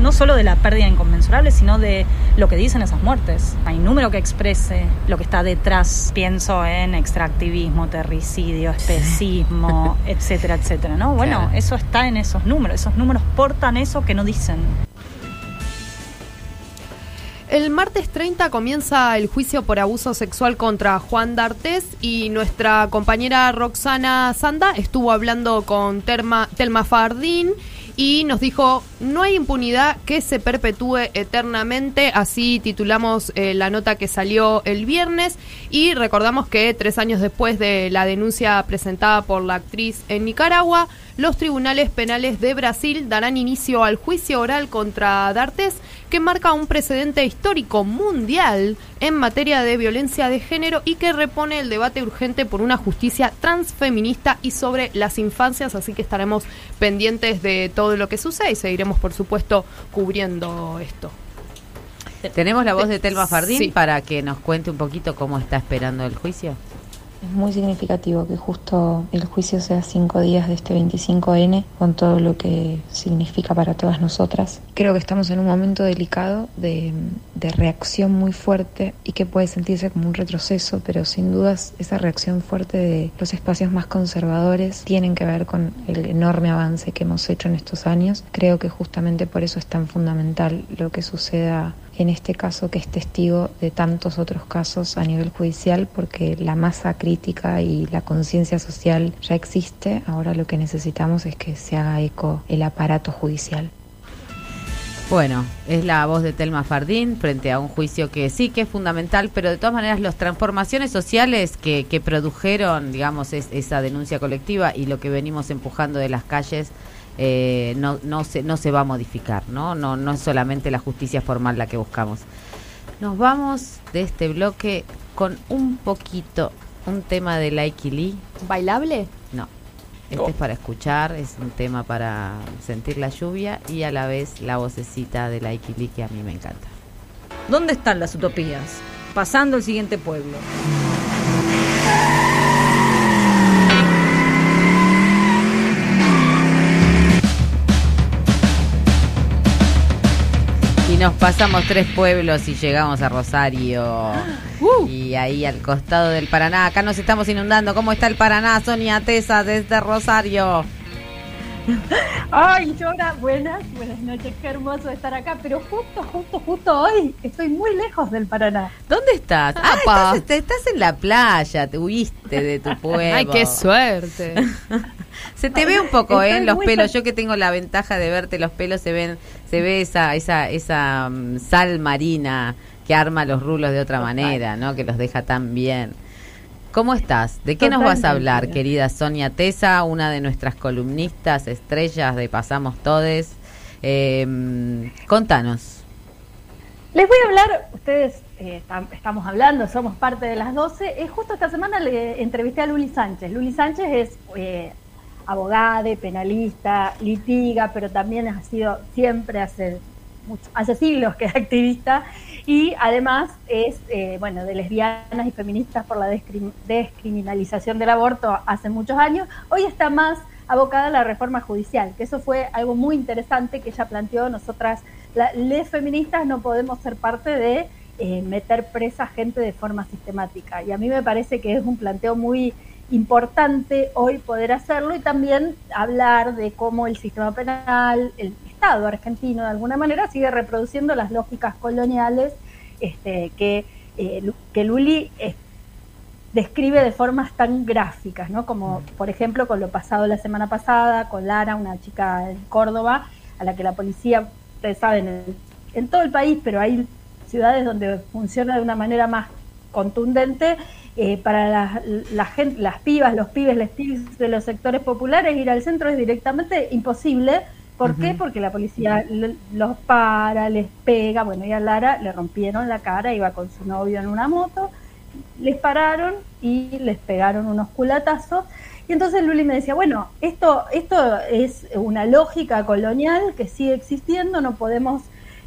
no solo de la pérdida inconmensurable, sino de lo que dicen esas muertes. Hay número que exprese lo que está detrás. Pienso en extractivismo, terricidio, especismo, etcétera, etcétera. ¿no? Bueno, eso está en esos números. Esos números portan eso que no dicen. El martes 30 comienza el juicio por abuso sexual contra Juan D'Artés y nuestra compañera Roxana Sanda estuvo hablando con Telma Fardín y nos dijo, no hay impunidad que se perpetúe eternamente, así titulamos eh, la nota que salió el viernes. Y recordamos que tres años después de la denuncia presentada por la actriz en Nicaragua, los tribunales penales de Brasil darán inicio al juicio oral contra D'Artes, que marca un precedente histórico mundial en materia de violencia de género y que repone el debate urgente por una justicia transfeminista y sobre las infancias, así que estaremos pendientes de todo lo que sucede y seguiremos, por supuesto, cubriendo esto. ¿Tenemos la voz de Telma Fardín para que nos cuente un poquito cómo está esperando el juicio? Es muy significativo que justo el juicio sea cinco días de este 25N, con todo lo que significa para todas nosotras. Creo que estamos en un momento delicado de, de reacción muy fuerte y que puede sentirse como un retroceso, pero sin dudas esa reacción fuerte de los espacios más conservadores tienen que ver con el enorme avance que hemos hecho en estos años. Creo que justamente por eso es tan fundamental lo que suceda en este caso que es testigo de tantos otros casos a nivel judicial porque la masa crítica y la conciencia social ya existe, ahora lo que necesitamos es que se haga eco el aparato judicial. Bueno, es la voz de Telma Fardín frente a un juicio que sí que es fundamental, pero de todas maneras las transformaciones sociales que, que produjeron, digamos, esa denuncia colectiva y lo que venimos empujando de las calles eh, no, no, se, no se va a modificar, ¿no? ¿no? No es solamente la justicia formal la que buscamos. Nos vamos de este bloque con un poquito, un tema de Likey Lee. ¿Bailable? No. Este es para escuchar, es un tema para sentir la lluvia y a la vez la vocecita de Likey Lee que a mí me encanta. ¿Dónde están las utopías? Pasando el siguiente pueblo. Nos pasamos tres pueblos y llegamos a Rosario. Y ahí al costado del Paraná. Acá nos estamos inundando. ¿Cómo está el Paraná, Sonia Tesa, desde Rosario? Ay, Llora, buenas, buenas noches, qué hermoso estar acá, pero justo, justo, justo hoy estoy muy lejos del Paraná. ¿Dónde estás? Ah, estás, estás, en la playa, te huiste de tu pueblo. Ay, qué suerte. se te ve un poco, ¿eh? Los pelos, yo que tengo la ventaja de verte los pelos, se ven, se ve esa, esa, esa mm, sal marina que arma los rulos de otra manera, ¿no? Que los deja tan bien. ¿Cómo estás? ¿De qué nos vas a hablar, querida Sonia Tesa, una de nuestras columnistas estrellas de Pasamos Todes? Eh, contanos. Les voy a hablar, ustedes eh, estamos hablando, somos parte de las 12. Eh, justo esta semana le entrevisté a Luli Sánchez. Luli Sánchez es eh, abogada, penalista, litiga, pero también ha sido siempre hace, hace siglos que es activista y además es, eh, bueno, de lesbianas y feministas por la descriminalización del aborto hace muchos años. Hoy está más abocada la reforma judicial, que eso fue algo muy interesante que ella planteó. Nosotras, les feministas, no podemos ser parte de eh, meter presa gente de forma sistemática. Y a mí me parece que es un planteo muy importante hoy poder hacerlo y también hablar de cómo el sistema penal, el Estado argentino de alguna manera sigue reproduciendo las lógicas coloniales este, que, eh, que Luli eh, describe de formas tan gráficas, ¿no? Como por ejemplo con lo pasado la semana pasada, con Lara, una chica en Córdoba, a la que la policía, ustedes saben, en, todo el país, pero hay ciudades donde funciona de una manera más contundente, eh, para la, la, gente, las pibas, los pibes, las pibes de los sectores populares, ir al centro es directamente imposible ¿Por qué? Porque la policía los para, les pega. Bueno, y a Lara le rompieron la cara, iba con su novio en una moto, les pararon y les pegaron unos culatazos. Y entonces Luli me decía, bueno, esto, esto es una lógica colonial que sigue existiendo, no podemos,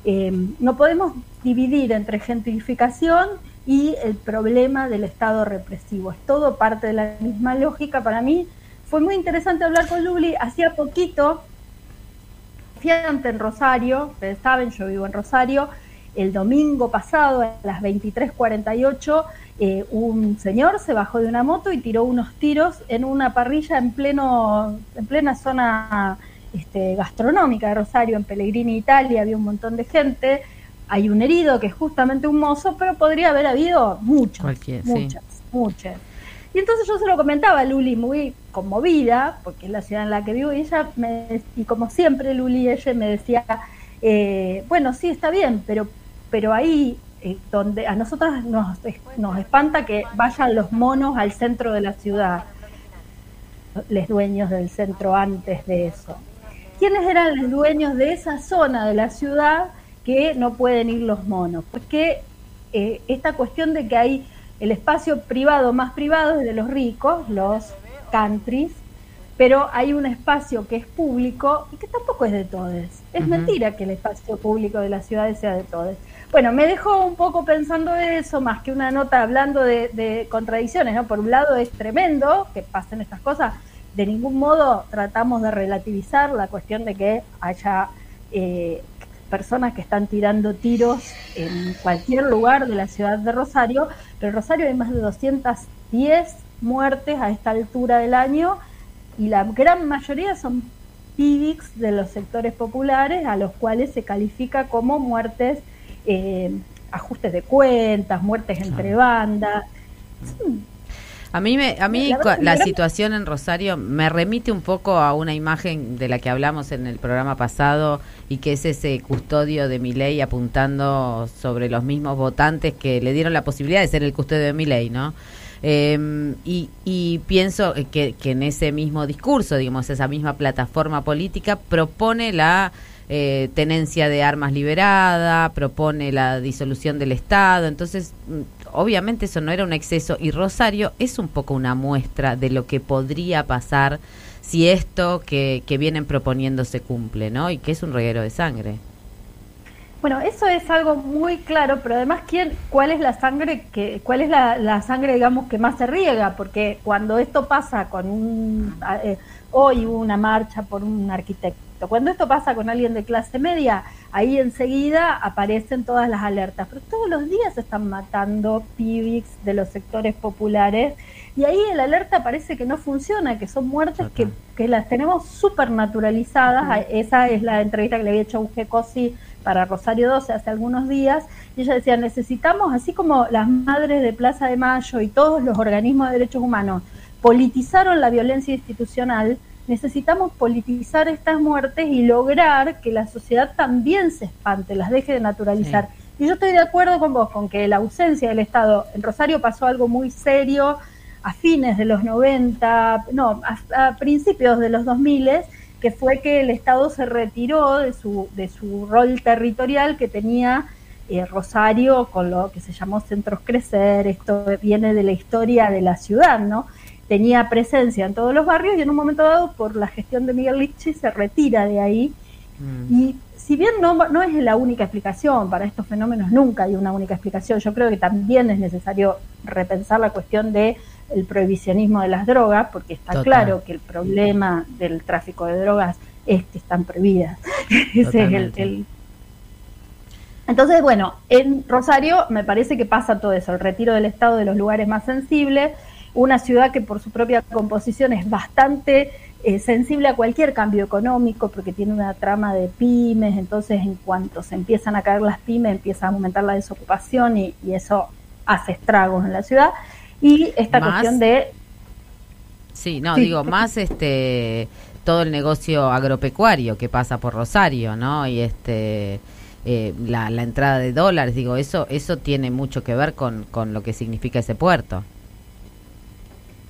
eh, no podemos dividir entre gentrificación y el problema del Estado represivo. Es todo parte de la misma lógica. Para mí fue muy interesante hablar con Luli. Hacía poquito en Rosario, ustedes saben, yo vivo en Rosario, el domingo pasado a las 23:48 eh, un señor se bajó de una moto y tiró unos tiros en una parrilla en pleno en plena zona este, gastronómica de Rosario en Pellegrini Italia había un montón de gente. Hay un herido que es justamente un mozo pero podría haber habido muchos muchas muchas. Y entonces yo se lo comentaba a Luli muy conmovida, porque es la ciudad en la que vivo, y ella, me, y como siempre Luli, ella me decía, eh, bueno, sí, está bien, pero, pero ahí eh, donde a nosotros nos, nos espanta que vayan los monos al centro de la ciudad, los dueños del centro antes de eso. ¿Quiénes eran los dueños de esa zona de la ciudad que no pueden ir los monos? Porque eh, esta cuestión de que hay el espacio privado más privado es de los ricos, los countries, pero hay un espacio que es público y que tampoco es de todos. Es mentira que el espacio público de las ciudades sea de todos. Bueno, me dejó un poco pensando eso, más que una nota hablando de, contradicciones, ¿no? Por un lado es tremendo que pasen estas cosas, de ningún modo tratamos de relativizar la cuestión de que haya eh, personas que están tirando tiros en cualquier lugar de la ciudad de Rosario, pero en Rosario hay más de 210 muertes a esta altura del año y la gran mayoría son pibix de los sectores populares a los cuales se califica como muertes, eh, ajustes de cuentas, muertes entre bandas. A mí, me, a mí la, situación en Rosario me remite un poco a una imagen de la que hablamos en el programa pasado y que es ese custodio de mi ley apuntando sobre los mismos votantes que le dieron la posibilidad de ser el custodio de mi ley, ¿no? Em, y, y, pienso que, que, en ese mismo discurso, digamos, esa misma plataforma política propone la eh, tenencia de armas liberada, propone la disolución del Estado, entonces mm, obviamente eso no era un exceso y Rosario es un poco una muestra de lo que podría pasar si esto que vienen proponiendo se cumple, ¿no? Y que es un reguero de sangre. Bueno, eso es algo muy claro, pero además, ¿quién, ¿cuál es la sangre que, cuál es la, sangre, digamos, que más se riega? Porque cuando esto pasa con un, eh, hoy hubo una marcha por un arquitecto. Cuando esto pasa con alguien de clase media, ahí enseguida aparecen todas las alertas. Pero todos los días se están matando pibix de los sectores populares y ahí el alerta parece que no funciona, que son muertes que, que, las tenemos súper naturalizadas. Esa es la entrevista que le había hecho a Uge Cosi para Rosario 12 hace algunos días, y ella decía, necesitamos, así como las madres de Plaza de Mayo y todos los organismos de derechos humanos politizaron la violencia institucional, necesitamos politizar estas muertes y lograr que la sociedad también se espante, las deje de naturalizar. Y yo estoy de acuerdo con vos, con que la ausencia del Estado, en Rosario pasó algo muy serio a fines de los 90, no, a, principios de los 2000, que fue que el Estado se retiró de su, de su rol territorial que tenía eh, Rosario con lo que se llamó Centros Crecer, esto viene de la historia de la ciudad, ¿no? Tenía presencia en todos los barrios y en un momento dado, por la gestión de Miguel Lichi, se retira de ahí. Mm. Y si bien no, no es la única explicación, para estos fenómenos nunca hay una única explicación, yo creo que también es necesario repensar la cuestión de el prohibicionismo de las drogas, porque está claro que el problema del tráfico de drogas es que están prohibidas. Ese es el, Entonces, bueno, en Rosario me parece que pasa todo eso, el retiro del Estado de los lugares más sensibles, una ciudad que por su propia composición es bastante eh, sensible a cualquier cambio económico porque tiene una trama de pymes, entonces en cuanto se empiezan a caer las pymes empieza a aumentar la desocupación y eso hace estragos en la ciudad y esta cuestión de sí no digo más este todo el negocio agropecuario que pasa por Rosario no y este eh, la, la, entrada de dólares digo eso eso tiene mucho que ver con, con lo que significa ese puerto.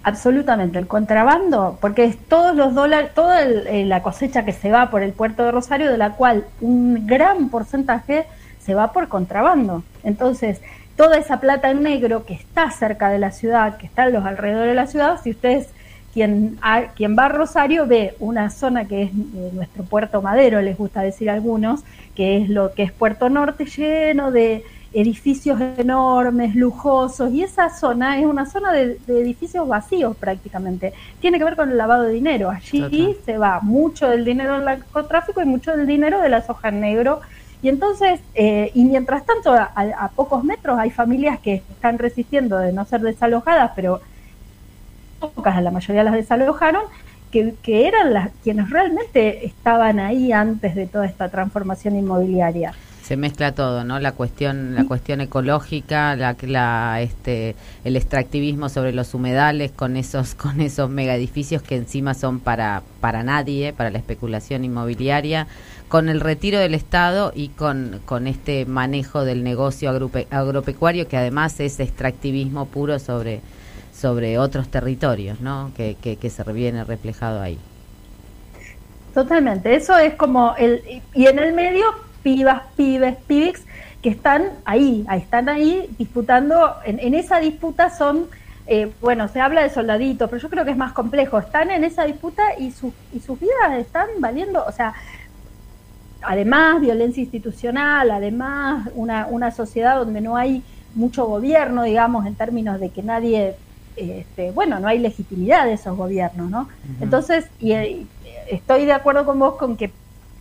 Absolutamente, el contrabando, porque es todos los dólares, toda eh, la cosecha que se va por el puerto de Rosario, de la cual un gran porcentaje se va por contrabando. Entonces, toda esa plata en negro que está cerca de la ciudad, que está en los alrededores de la ciudad, si ustedes, quien, quien va a Rosario, ve una zona que es eh, nuestro puerto madero, les gusta decir algunos, que es lo que es Puerto Norte, lleno de edificios enormes, lujosos, y esa zona es una zona de, edificios vacíos prácticamente. Tiene que ver con el lavado de dinero. Allí se va mucho del dinero del narcotráfico y mucho del dinero de la soja en negro y entonces, eh, y mientras tanto, a, pocos metros hay familias que están resistiendo de no ser desalojadas, pero pocas, la mayoría las desalojaron, que, que eran las quienes realmente estaban ahí antes de toda esta transformación inmobiliaria se mezcla todo, ¿no? La cuestión, la cuestión ecológica, la, la, este, el extractivismo sobre los humedales con esos, con esos mega edificios que encima son para, para nadie, para la especulación inmobiliaria, con el retiro del Estado y con, con este manejo del negocio agropecuario que además es extractivismo puro sobre, sobre otros territorios, ¿no? Que, que, se viene reflejado ahí. Totalmente, eso es como el y en el medio pibas, pibes, pibix, que están ahí, están ahí disputando, en, esa disputa son, eh, bueno, se habla de soldaditos, pero yo creo que es más complejo, están en esa disputa y, sus y sus vidas están valiendo, o sea, además violencia institucional, además una, una sociedad donde no hay mucho gobierno, digamos, en términos de que nadie, este, bueno, no hay legitimidad de esos gobiernos, ¿no? Entonces, y, y, estoy de acuerdo con vos con que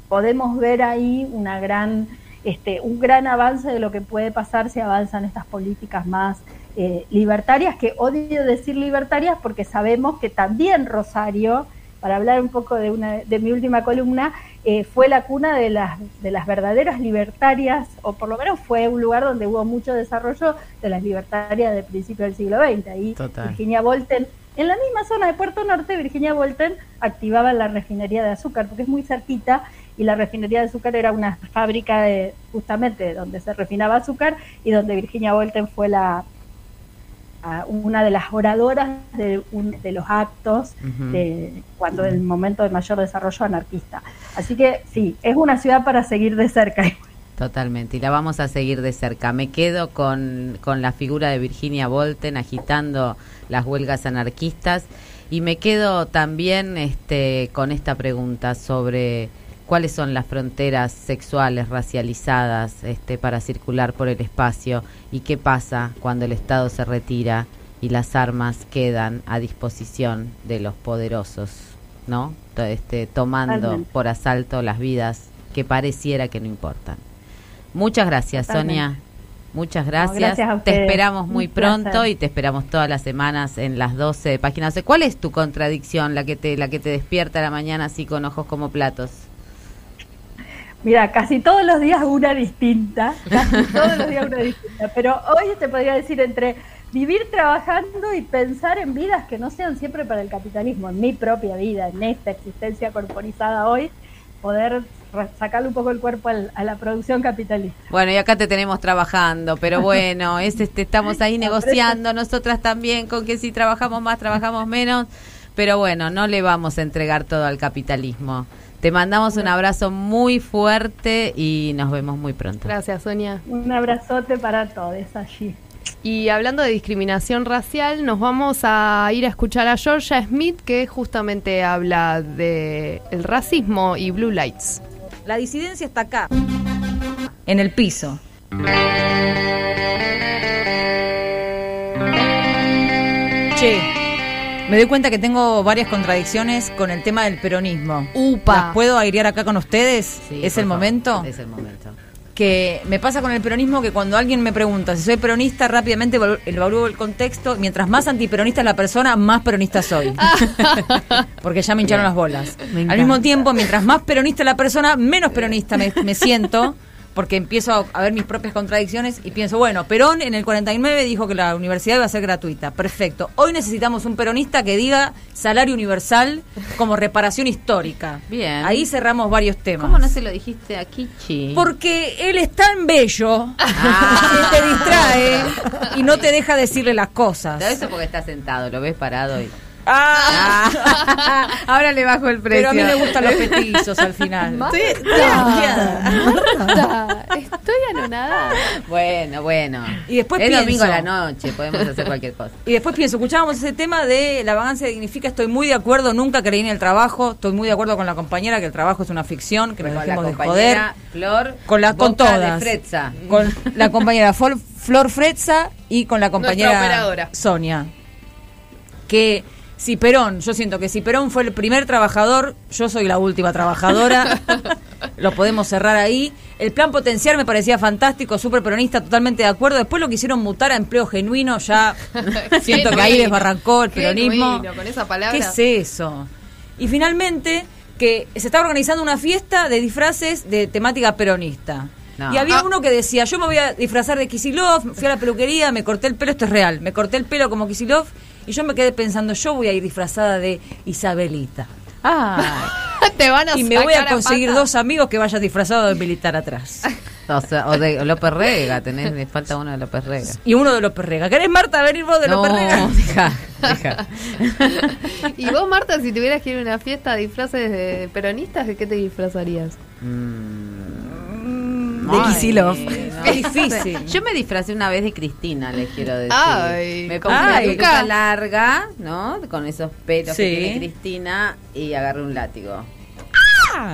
podemos ver ahí una gran, este, un gran avance de lo que puede pasar si avanzan estas políticas más eh, libertarias, que odio decir libertarias porque sabemos que también Rosario, para hablar un poco de, una, de mi última columna, eh, fue la cuna de las, de las verdaderas libertarias, o por lo menos fue un lugar donde hubo mucho desarrollo de las libertarias del principio del siglo XX. Ahí Virginia Volten en la misma zona de Puerto Norte, Virginia Volten activaba la refinería de azúcar, porque es muy cerquita, y la refinería de azúcar era una fábrica de, justamente donde se refinaba azúcar y donde Virginia Volten fue la una de las oradoras de, de los actos de, cuando el momento de mayor desarrollo anarquista. Así que sí, es una ciudad para seguir de cerca. Totalmente, y la vamos a seguir de cerca. Me quedo con, con la figura de Virginia Volten agitando las huelgas anarquistas y me quedo también este, con esta pregunta sobre cuáles son las fronteras sexuales racializadas este, para circular por el espacio y qué pasa cuando el Estado se retira y las armas quedan a disposición de los poderosos. ¿no? Este, tomando Totalmente. por asalto las vidas que pareciera que no importan. Muchas gracias, Totalmente. Sonia. Muchas gracias. te esperamos muy Un placer. pronto y te esperamos todas las semanas en las 12 de Página 12. ¿Cuál es tu contradicción, la que te la que te despierta a la mañana así con ojos como platos? Mira, casi todos los días una distinta, casi todos los días una distinta, pero hoy te podría decir entre vivir trabajando y pensar en vidas que no sean siempre para el capitalismo, en mi propia vida, en esta existencia corporizada hoy, poder sacarle un poco el cuerpo al- a la producción capitalista. Bueno, y acá te tenemos trabajando, pero bueno, es este, estamos ahí negociando nosotras también con que si trabajamos más, trabajamos menos, pero bueno, no le vamos a entregar todo al capitalismo. Te mandamos un abrazo muy fuerte y nos vemos muy pronto. Gracias, Sonia. Un abrazote para todos allí. Y hablando de discriminación racial, nos vamos a ir a escuchar a Georgia Smith, que justamente habla de el racismo y blue lights. La disidencia está acá, en el piso. Che, me doy cuenta que tengo varias contradicciones con el tema del peronismo. Upa. ¿Las puedo airear acá con ustedes? Sí, ¿Es el favor, momento? Es el momento. que me pasa con el peronismo que cuando alguien me pregunta si soy peronista, rápidamente evalúo el contexto. Mientras más antiperonista es la persona, más peronista soy. Porque ya me hincharon las bolas. Al mismo tiempo, mientras más peronista es la persona, menos peronista me, me siento. Porque empiezo a, ver mis propias contradicciones y pienso, bueno, Perón en el 49 dijo que la universidad iba a ser gratuita. Perfecto. Hoy necesitamos un peronista que diga salario universal como reparación histórica. Bien. Ahí cerramos varios temas. ¿Cómo no se lo dijiste a Kichi? Porque él es tan bello que te distrae y no te deja decirle las cosas. Todo eso porque está sentado, lo ves parado y... Ah. Ahora le bajo el precio. Pero a mí me gustan los petizos al final. Estoy, estoy anonadada. Bueno, bueno. Y después es pienso- domingo a la noche, podemos hacer cualquier cosa. Y después pienso, escuchábamos ese tema de la vagancia dignifica, estoy muy de acuerdo, nunca creí en el trabajo, estoy muy de acuerdo con la compañera que el trabajo es una ficción, que nos dejemos de joder. compañera Flor, Con la con de todas. Fretza. Con la compañera Flor Fretza y con la compañera. Sonia. Que si Perón, yo siento que si Perón fue el primer trabajador, yo soy la última trabajadora. lo podemos cerrar ahí. El plan potencial me parecía fantástico, súper peronista, totalmente de acuerdo. Después lo quisieron mutar a empleo genuino, ya siento que ahí desbarrancó el peronismo. Genuino, con esa palabra. ¿Qué es eso? Y finalmente, que se estaba organizando una fiesta de disfraces de temática peronista. No. Y había Ah. uno que decía, yo me voy a disfrazar de Kisilov, fui a la peluquería, me corté el pelo, esto es real, me corté el pelo como Kisilov y yo me quedé pensando, yo voy a ir disfrazada de Isabelita. Ah, Te van a y me voy a conseguir dos amigos que vayan disfrazados de militar atrás. o, sea, o de López Rega, tenés, le falta uno de López Rega. Y uno de López Rega. ¿Querés, Marta, venir vos de no, López Rega? deja, deja. Y vos, Marta, si tuvieras que ir a una fiesta de disfraces de peronistas, ¿de qué te disfrazarías? De Kicillof. Qué difícil. Yo me disfracé una vez de Cristina, les quiero decir. Ay. me compré Ay. una peluca larga, ¿no? Con esos pelos Sí. que tiene Cristina y agarré un látigo.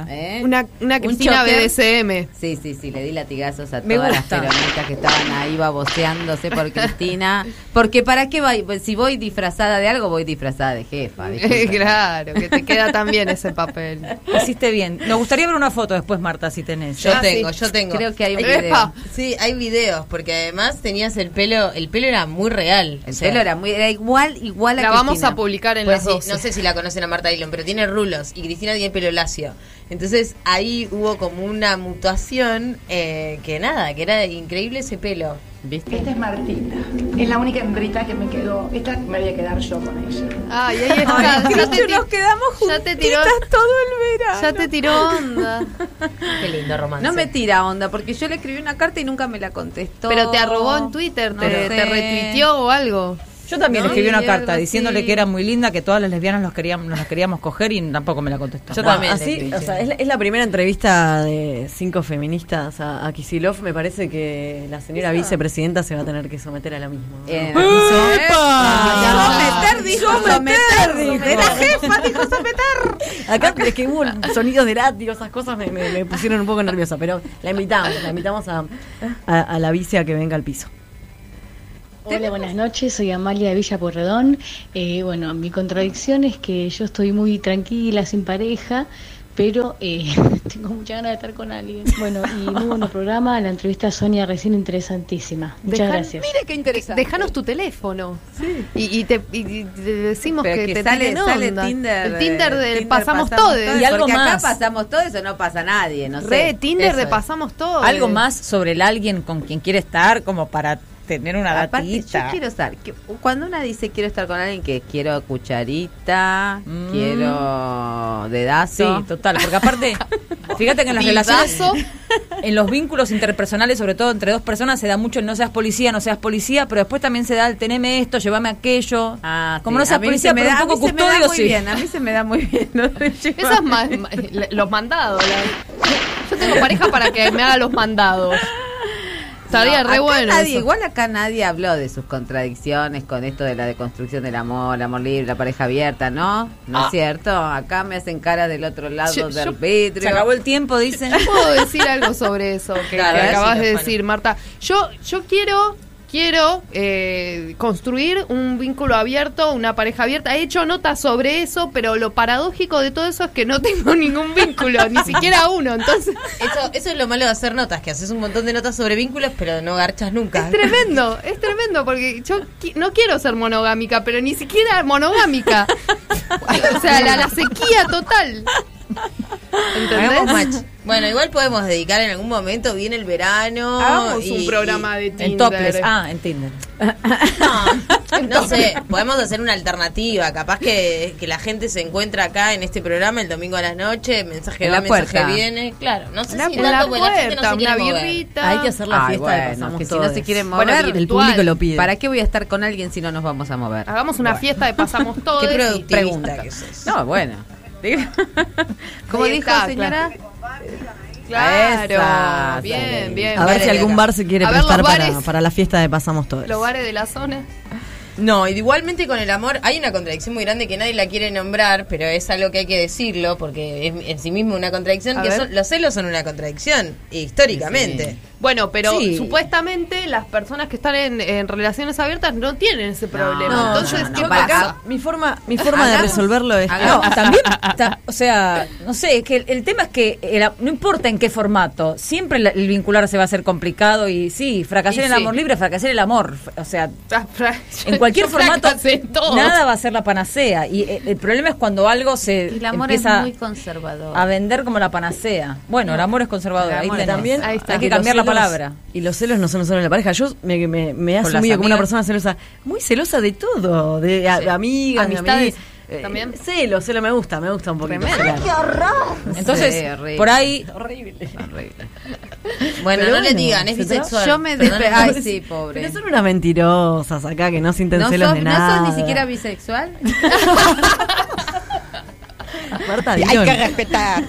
¿Eh? Una, una Un Cristina choker. BDSM. Sí, sí, sí, le di latigazos a Me todas gusta. las peronistas que estaban ahí baboseándose por Cristina. Porque ¿para qué voy? Pues si voy disfrazada de algo, voy disfrazada de jefa. claro, que te queda tan bien ese papel. Hiciste bien. Nos gustaría ver una foto después, Marta, si tenés. Yo Ah, tengo, sí. yo tengo. Creo que hay un video. Sí, hay videos, porque además tenías el pelo, el pelo era muy real. El o sea, pelo era muy era igual, igual a La vamos Cristina. a publicar en Pues las sí, dos. no sé si la conocen a Marta Dillon, pero tiene rulos y Cristina tiene pelo lacio. Entonces ahí hubo como una mutación eh, que nada, que era increíble ese pelo. ¿Viste? Esta es Martita. Es la única hembrita que me quedó. Esta me voy a quedar yo con ella. Ay, ahí está. Ay, ya, te Cristo, nos quedamos ya te tiró, juntitas todo el verano. ya te tiró onda. Qué lindo romance. No me tira onda, porque yo le escribí una carta y nunca me la contestó. Pero te arrobó en Twitter, No te, te retuiteó o algo. Yo también ¿No? le escribí una carta diciéndole que era muy linda, que todas las lesbianas los queríamos, nos las queríamos coger y tampoco me la contestó. Yo No, también así, o sea, es, la, es la primera entrevista de cinco feministas a, a Kisilov. Me parece que la señora vicepresidenta se va a tener que someter a la misma. ¿no? Eh, ¡Epa! someter, dijo, someter, la jefa, dijo someter. Acá es que hubo sonidos de látigo, esas cosas me, me- me pusieron un poco nerviosa, pero la invitamos, la invitamos a, a, a la vice a que venga al piso. Hola, buenas noches. Soy Amalia de Villa Porredón. Eh, bueno, mi contradicción es que yo estoy muy tranquila, sin pareja, pero eh, tengo mucha ganas de estar con alguien. Bueno, y muy buen programa. La entrevista a Sonia recién interesantísima. Muchas gracias. Mire qué interesante. Déjanos tu teléfono. Y, y te, y- te decimos Pero que, que te sale, sale onda. Tinder. El Tinder de Tinder pasamos, todos. Y algo más. Acá pasamos todo eso, no pasa nadie, no sé. Re, Tinder Eso de es. pasamos todos. Algo más sobre el alguien con quien quiere estar, como para tener una Aparte, datita. yo quiero estar. que- Cuando una dice quiero estar con alguien que quiero cucharita, quiero dedazo. Sí, total, porque aparte, fíjate que en las relaciones, en los vínculos interpersonales, sobre todo entre dos personas, se da mucho el no seas policía, no seas policía, pero después también se da el teneme esto, llévame aquello. Como Sí, no seas policía, se me pero da- un poco a mí se me da custodio, muy sí. bien, a mí se me da muy bien. Eso es más, los mandados. la- yo tengo pareja para que me haga los mandados. Estaría No, re acá bueno. nadie- eso. igual acá nadie habló de sus contradicciones con esto de la deconstrucción del amor, el amor libre, la pareja abierta, ¿no? ¿No Ah. es cierto? Acá me hacen cara del otro lado Yo- del yo- vidrio. Se acabó el tiempo, dicen. Yo puedo decir algo sobre eso que, Claro, que ver, acabas sí, de bueno. decir, Marta. Yo, yo quiero, quiero eh, construir un vínculo abierto, una pareja abierta. He hecho notas sobre eso, pero lo paradójico de todo eso es que no tengo ningún vínculo, ni siquiera uno. Entonces, Eso, eso es lo malo de hacer notas, que haces un montón de notas sobre vínculos, pero no garchas nunca. es tremendo, es tremendo, porque yo qui- no quiero ser monogámica, pero ni siquiera monogámica. O sea, la, la sequía total. Hagamos ¿Entendés? match. Bueno, igual podemos dedicar en algún momento, viene el verano. Hagamos y- un programa de Tinder. En topless, ah, en Tinder. No sé, podemos hacer una alternativa. Capaz que, que la gente se encuentra acá en este programa el domingo a las noches, mensaje En va, la mensaje puerta. viene. Claro, no sé La- si la porque la gente no puerta, se quiere una mover. birrita. Hay que hacer la Ay, fiesta de bueno, pasamos que si todos. no se quieren Bueno, mover, virtual. el público lo pide. ¿Para qué voy a estar con alguien si no nos vamos a mover? Hagamos una fiesta de pasamos todos. Qué productivista pregunta. que sos. No, bueno. ¿Cómo Ahí dijo, está, señora? Claro, bien, bien. A ver si algún bar se quiere prestar para la fiesta de Pasamos Todos. Los bares de la zona. No, igualmente con el amor hay una contradicción muy grande que nadie la quiere nombrar, pero es algo que hay que decirlo porque es en sí mismo una contradicción. A que son- los celos son una contradicción, históricamente. Bueno, pero Sí. supuestamente las personas que están en, en relaciones abiertas no tienen ese problema. No, Entonces, no, ¿qué no, pasa? acá mi forma, mi forma de resolverlo es No, también, ta- o sea, no sé, es que el, el tema es que el a- no importa en qué formato, siempre la- el vincularse va a ser complicado y sí, fracasar Y en el sí. amor libre, fracasar en el amor, o sea, en cualquier Yo formato nada va a ser la panacea y eh, el problema es cuando algo se El amor empieza es muy conservador. a vender como la panacea. Bueno, el amor es conservador, ahí tenés. también hay que cambiar la palabra. Y los celos no son solo en la pareja. Yo me, me, me he asumido como una persona celosa, muy celosa de todo, de, a- de amigas, de Amistades Eh, también. Celos, celos me gusta, me gusta un poquito. Tremendo. celar. Entonces, Sí, horrible. por ahí Horrible. Bueno, Pero no le digan, es bisexual. Yo me despe- Ay, sí, pobre. Pero son unas mentirosas acá que no sienten ¿No celos sos, de ¿No nada. sos ni siquiera bisexual? Marta, Hay que respetar.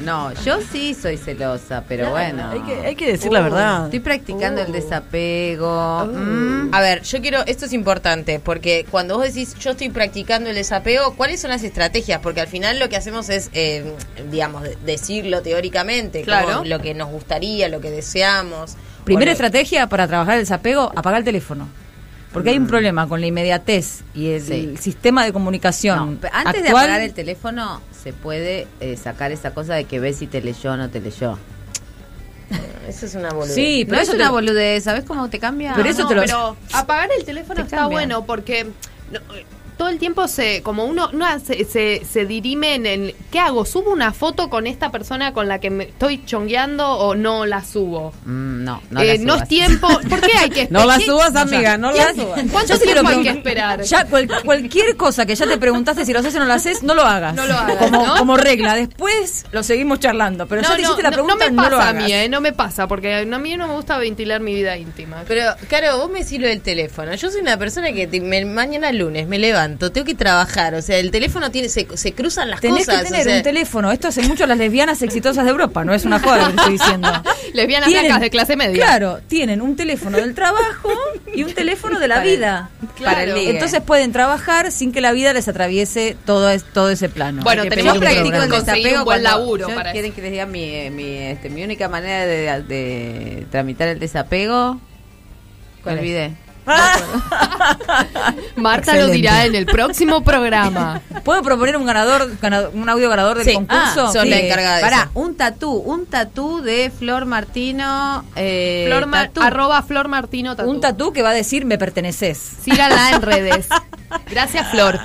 No, yo sí soy celosa, pero bueno. Hay que, hay que decir la verdad. Estoy practicando el desapego. Mm. A ver, yo quiero, esto es importante, porque cuando vos decís yo estoy practicando el desapego, ¿cuáles son las estrategias? Porque al final lo que hacemos es, eh, digamos, de- decirlo teóricamente, como Claro. lo que nos gustaría, lo que deseamos. Primera estrategia para trabajar el desapego, apagar el teléfono. Porque hay un problema con la inmediatez y el, Sí. el sistema de comunicación. No, antes de apagar el teléfono, se puede eh, sacar esa cosa de que ves si te leyó o no te leyó. Eso es una boludez. Sí, No pero es una te- boludez, ¿sabes cómo te cambia? Pero eso No, te lo- pero apagar el teléfono Te está cambia. bueno porque no, todo el tiempo se como uno no se, se, se dirime en el ¿qué hago? ¿Subo una foto con esta persona con la que me estoy chongueando o no la subo? Mm, no, no, Eh, la no es tiempo. ¿Por qué hay que No la ¿Qué- subas, amiga, no la subas. ¿Cuánto tiempo hay que esperar? Ya cual- cualquier cosa que ya te preguntaste si lo haces o no lo haces, no lo hagas. No lo hagas, Como, ¿no? como regla. Después lo seguimos charlando. Pero ya te hiciste la no, pregunta, no me no, pasa lo a hagas. mí, eh, no me pasa, porque a mí no me gusta ventilar mi vida íntima. Pero, claro, vos me decís lo del teléfono. Yo soy una persona que te- me- mañana lunes me levanto, tengo que trabajar. O sea, el teléfono tiene se, se cruzan las Tenés cosas. que tener o sea, un teléfono. Esto hacen mucho las lesbianas exitosas de Europa. No es una joda lo que te estoy diciendo. Lesbianas Tienen- blancas de clase media. Claro, tienen un teléfono del trabajo y un teléfono de la Para el- vida. para el ligue. Entonces pueden trabajar sin que la vida les atraviese todo, es- todo ese plano. Bueno, tenemos el programa. conseguir desapego un buen cuando- laburo yo- para ¿Quieren que les diga mi, mi, este, mi única manera de, de tramitar el desapego? ¿Cuál Me es? Marta lo dirá en el próximo programa. ¿Puedo proponer un ganador, ganado- un audio ganador del Sí. concurso? Ah, sos la encargada de Pará, eso. un tatú, un tatú de Flor Martino. Eh, Flor Ma- tatú. arroba Flor Martino Tatú. Un tatú que va a decir me perteneces. Síganla en redes. Gracias, Flor.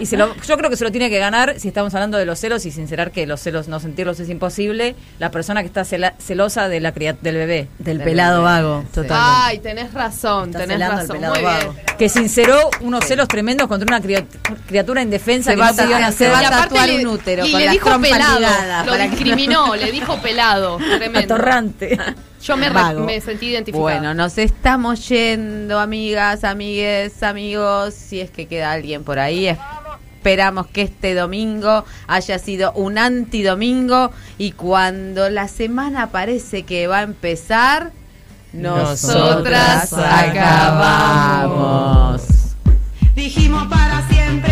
Y se lo, yo creo que se lo tiene que ganar, si estamos hablando de los celos y sincerar que los celos, no sentirlos es imposible, la persona que está cela- celosa de la del bebé. Del pelado vago, totalmente. Ay, tenés razón, Está tenés razón. pelado Muy vago. bien. Que sinceró unos celos tremendos contra una cria- criatura indefensa Se que va no a pidió se nacer. va a tatuar le, un útero y con le dijo pelado. Lo discriminó, le dijo pelado. Tremendo. Atorrante. Yo me, re- Vago. me sentí identificada. Bueno, nos estamos yendo, amigas, amigues, amigos. Si es que queda alguien por ahí, esperamos que este domingo haya sido un antidomingo. Y cuando la semana parece que va a empezar, nosotras acabamos. Dijimos para siempre,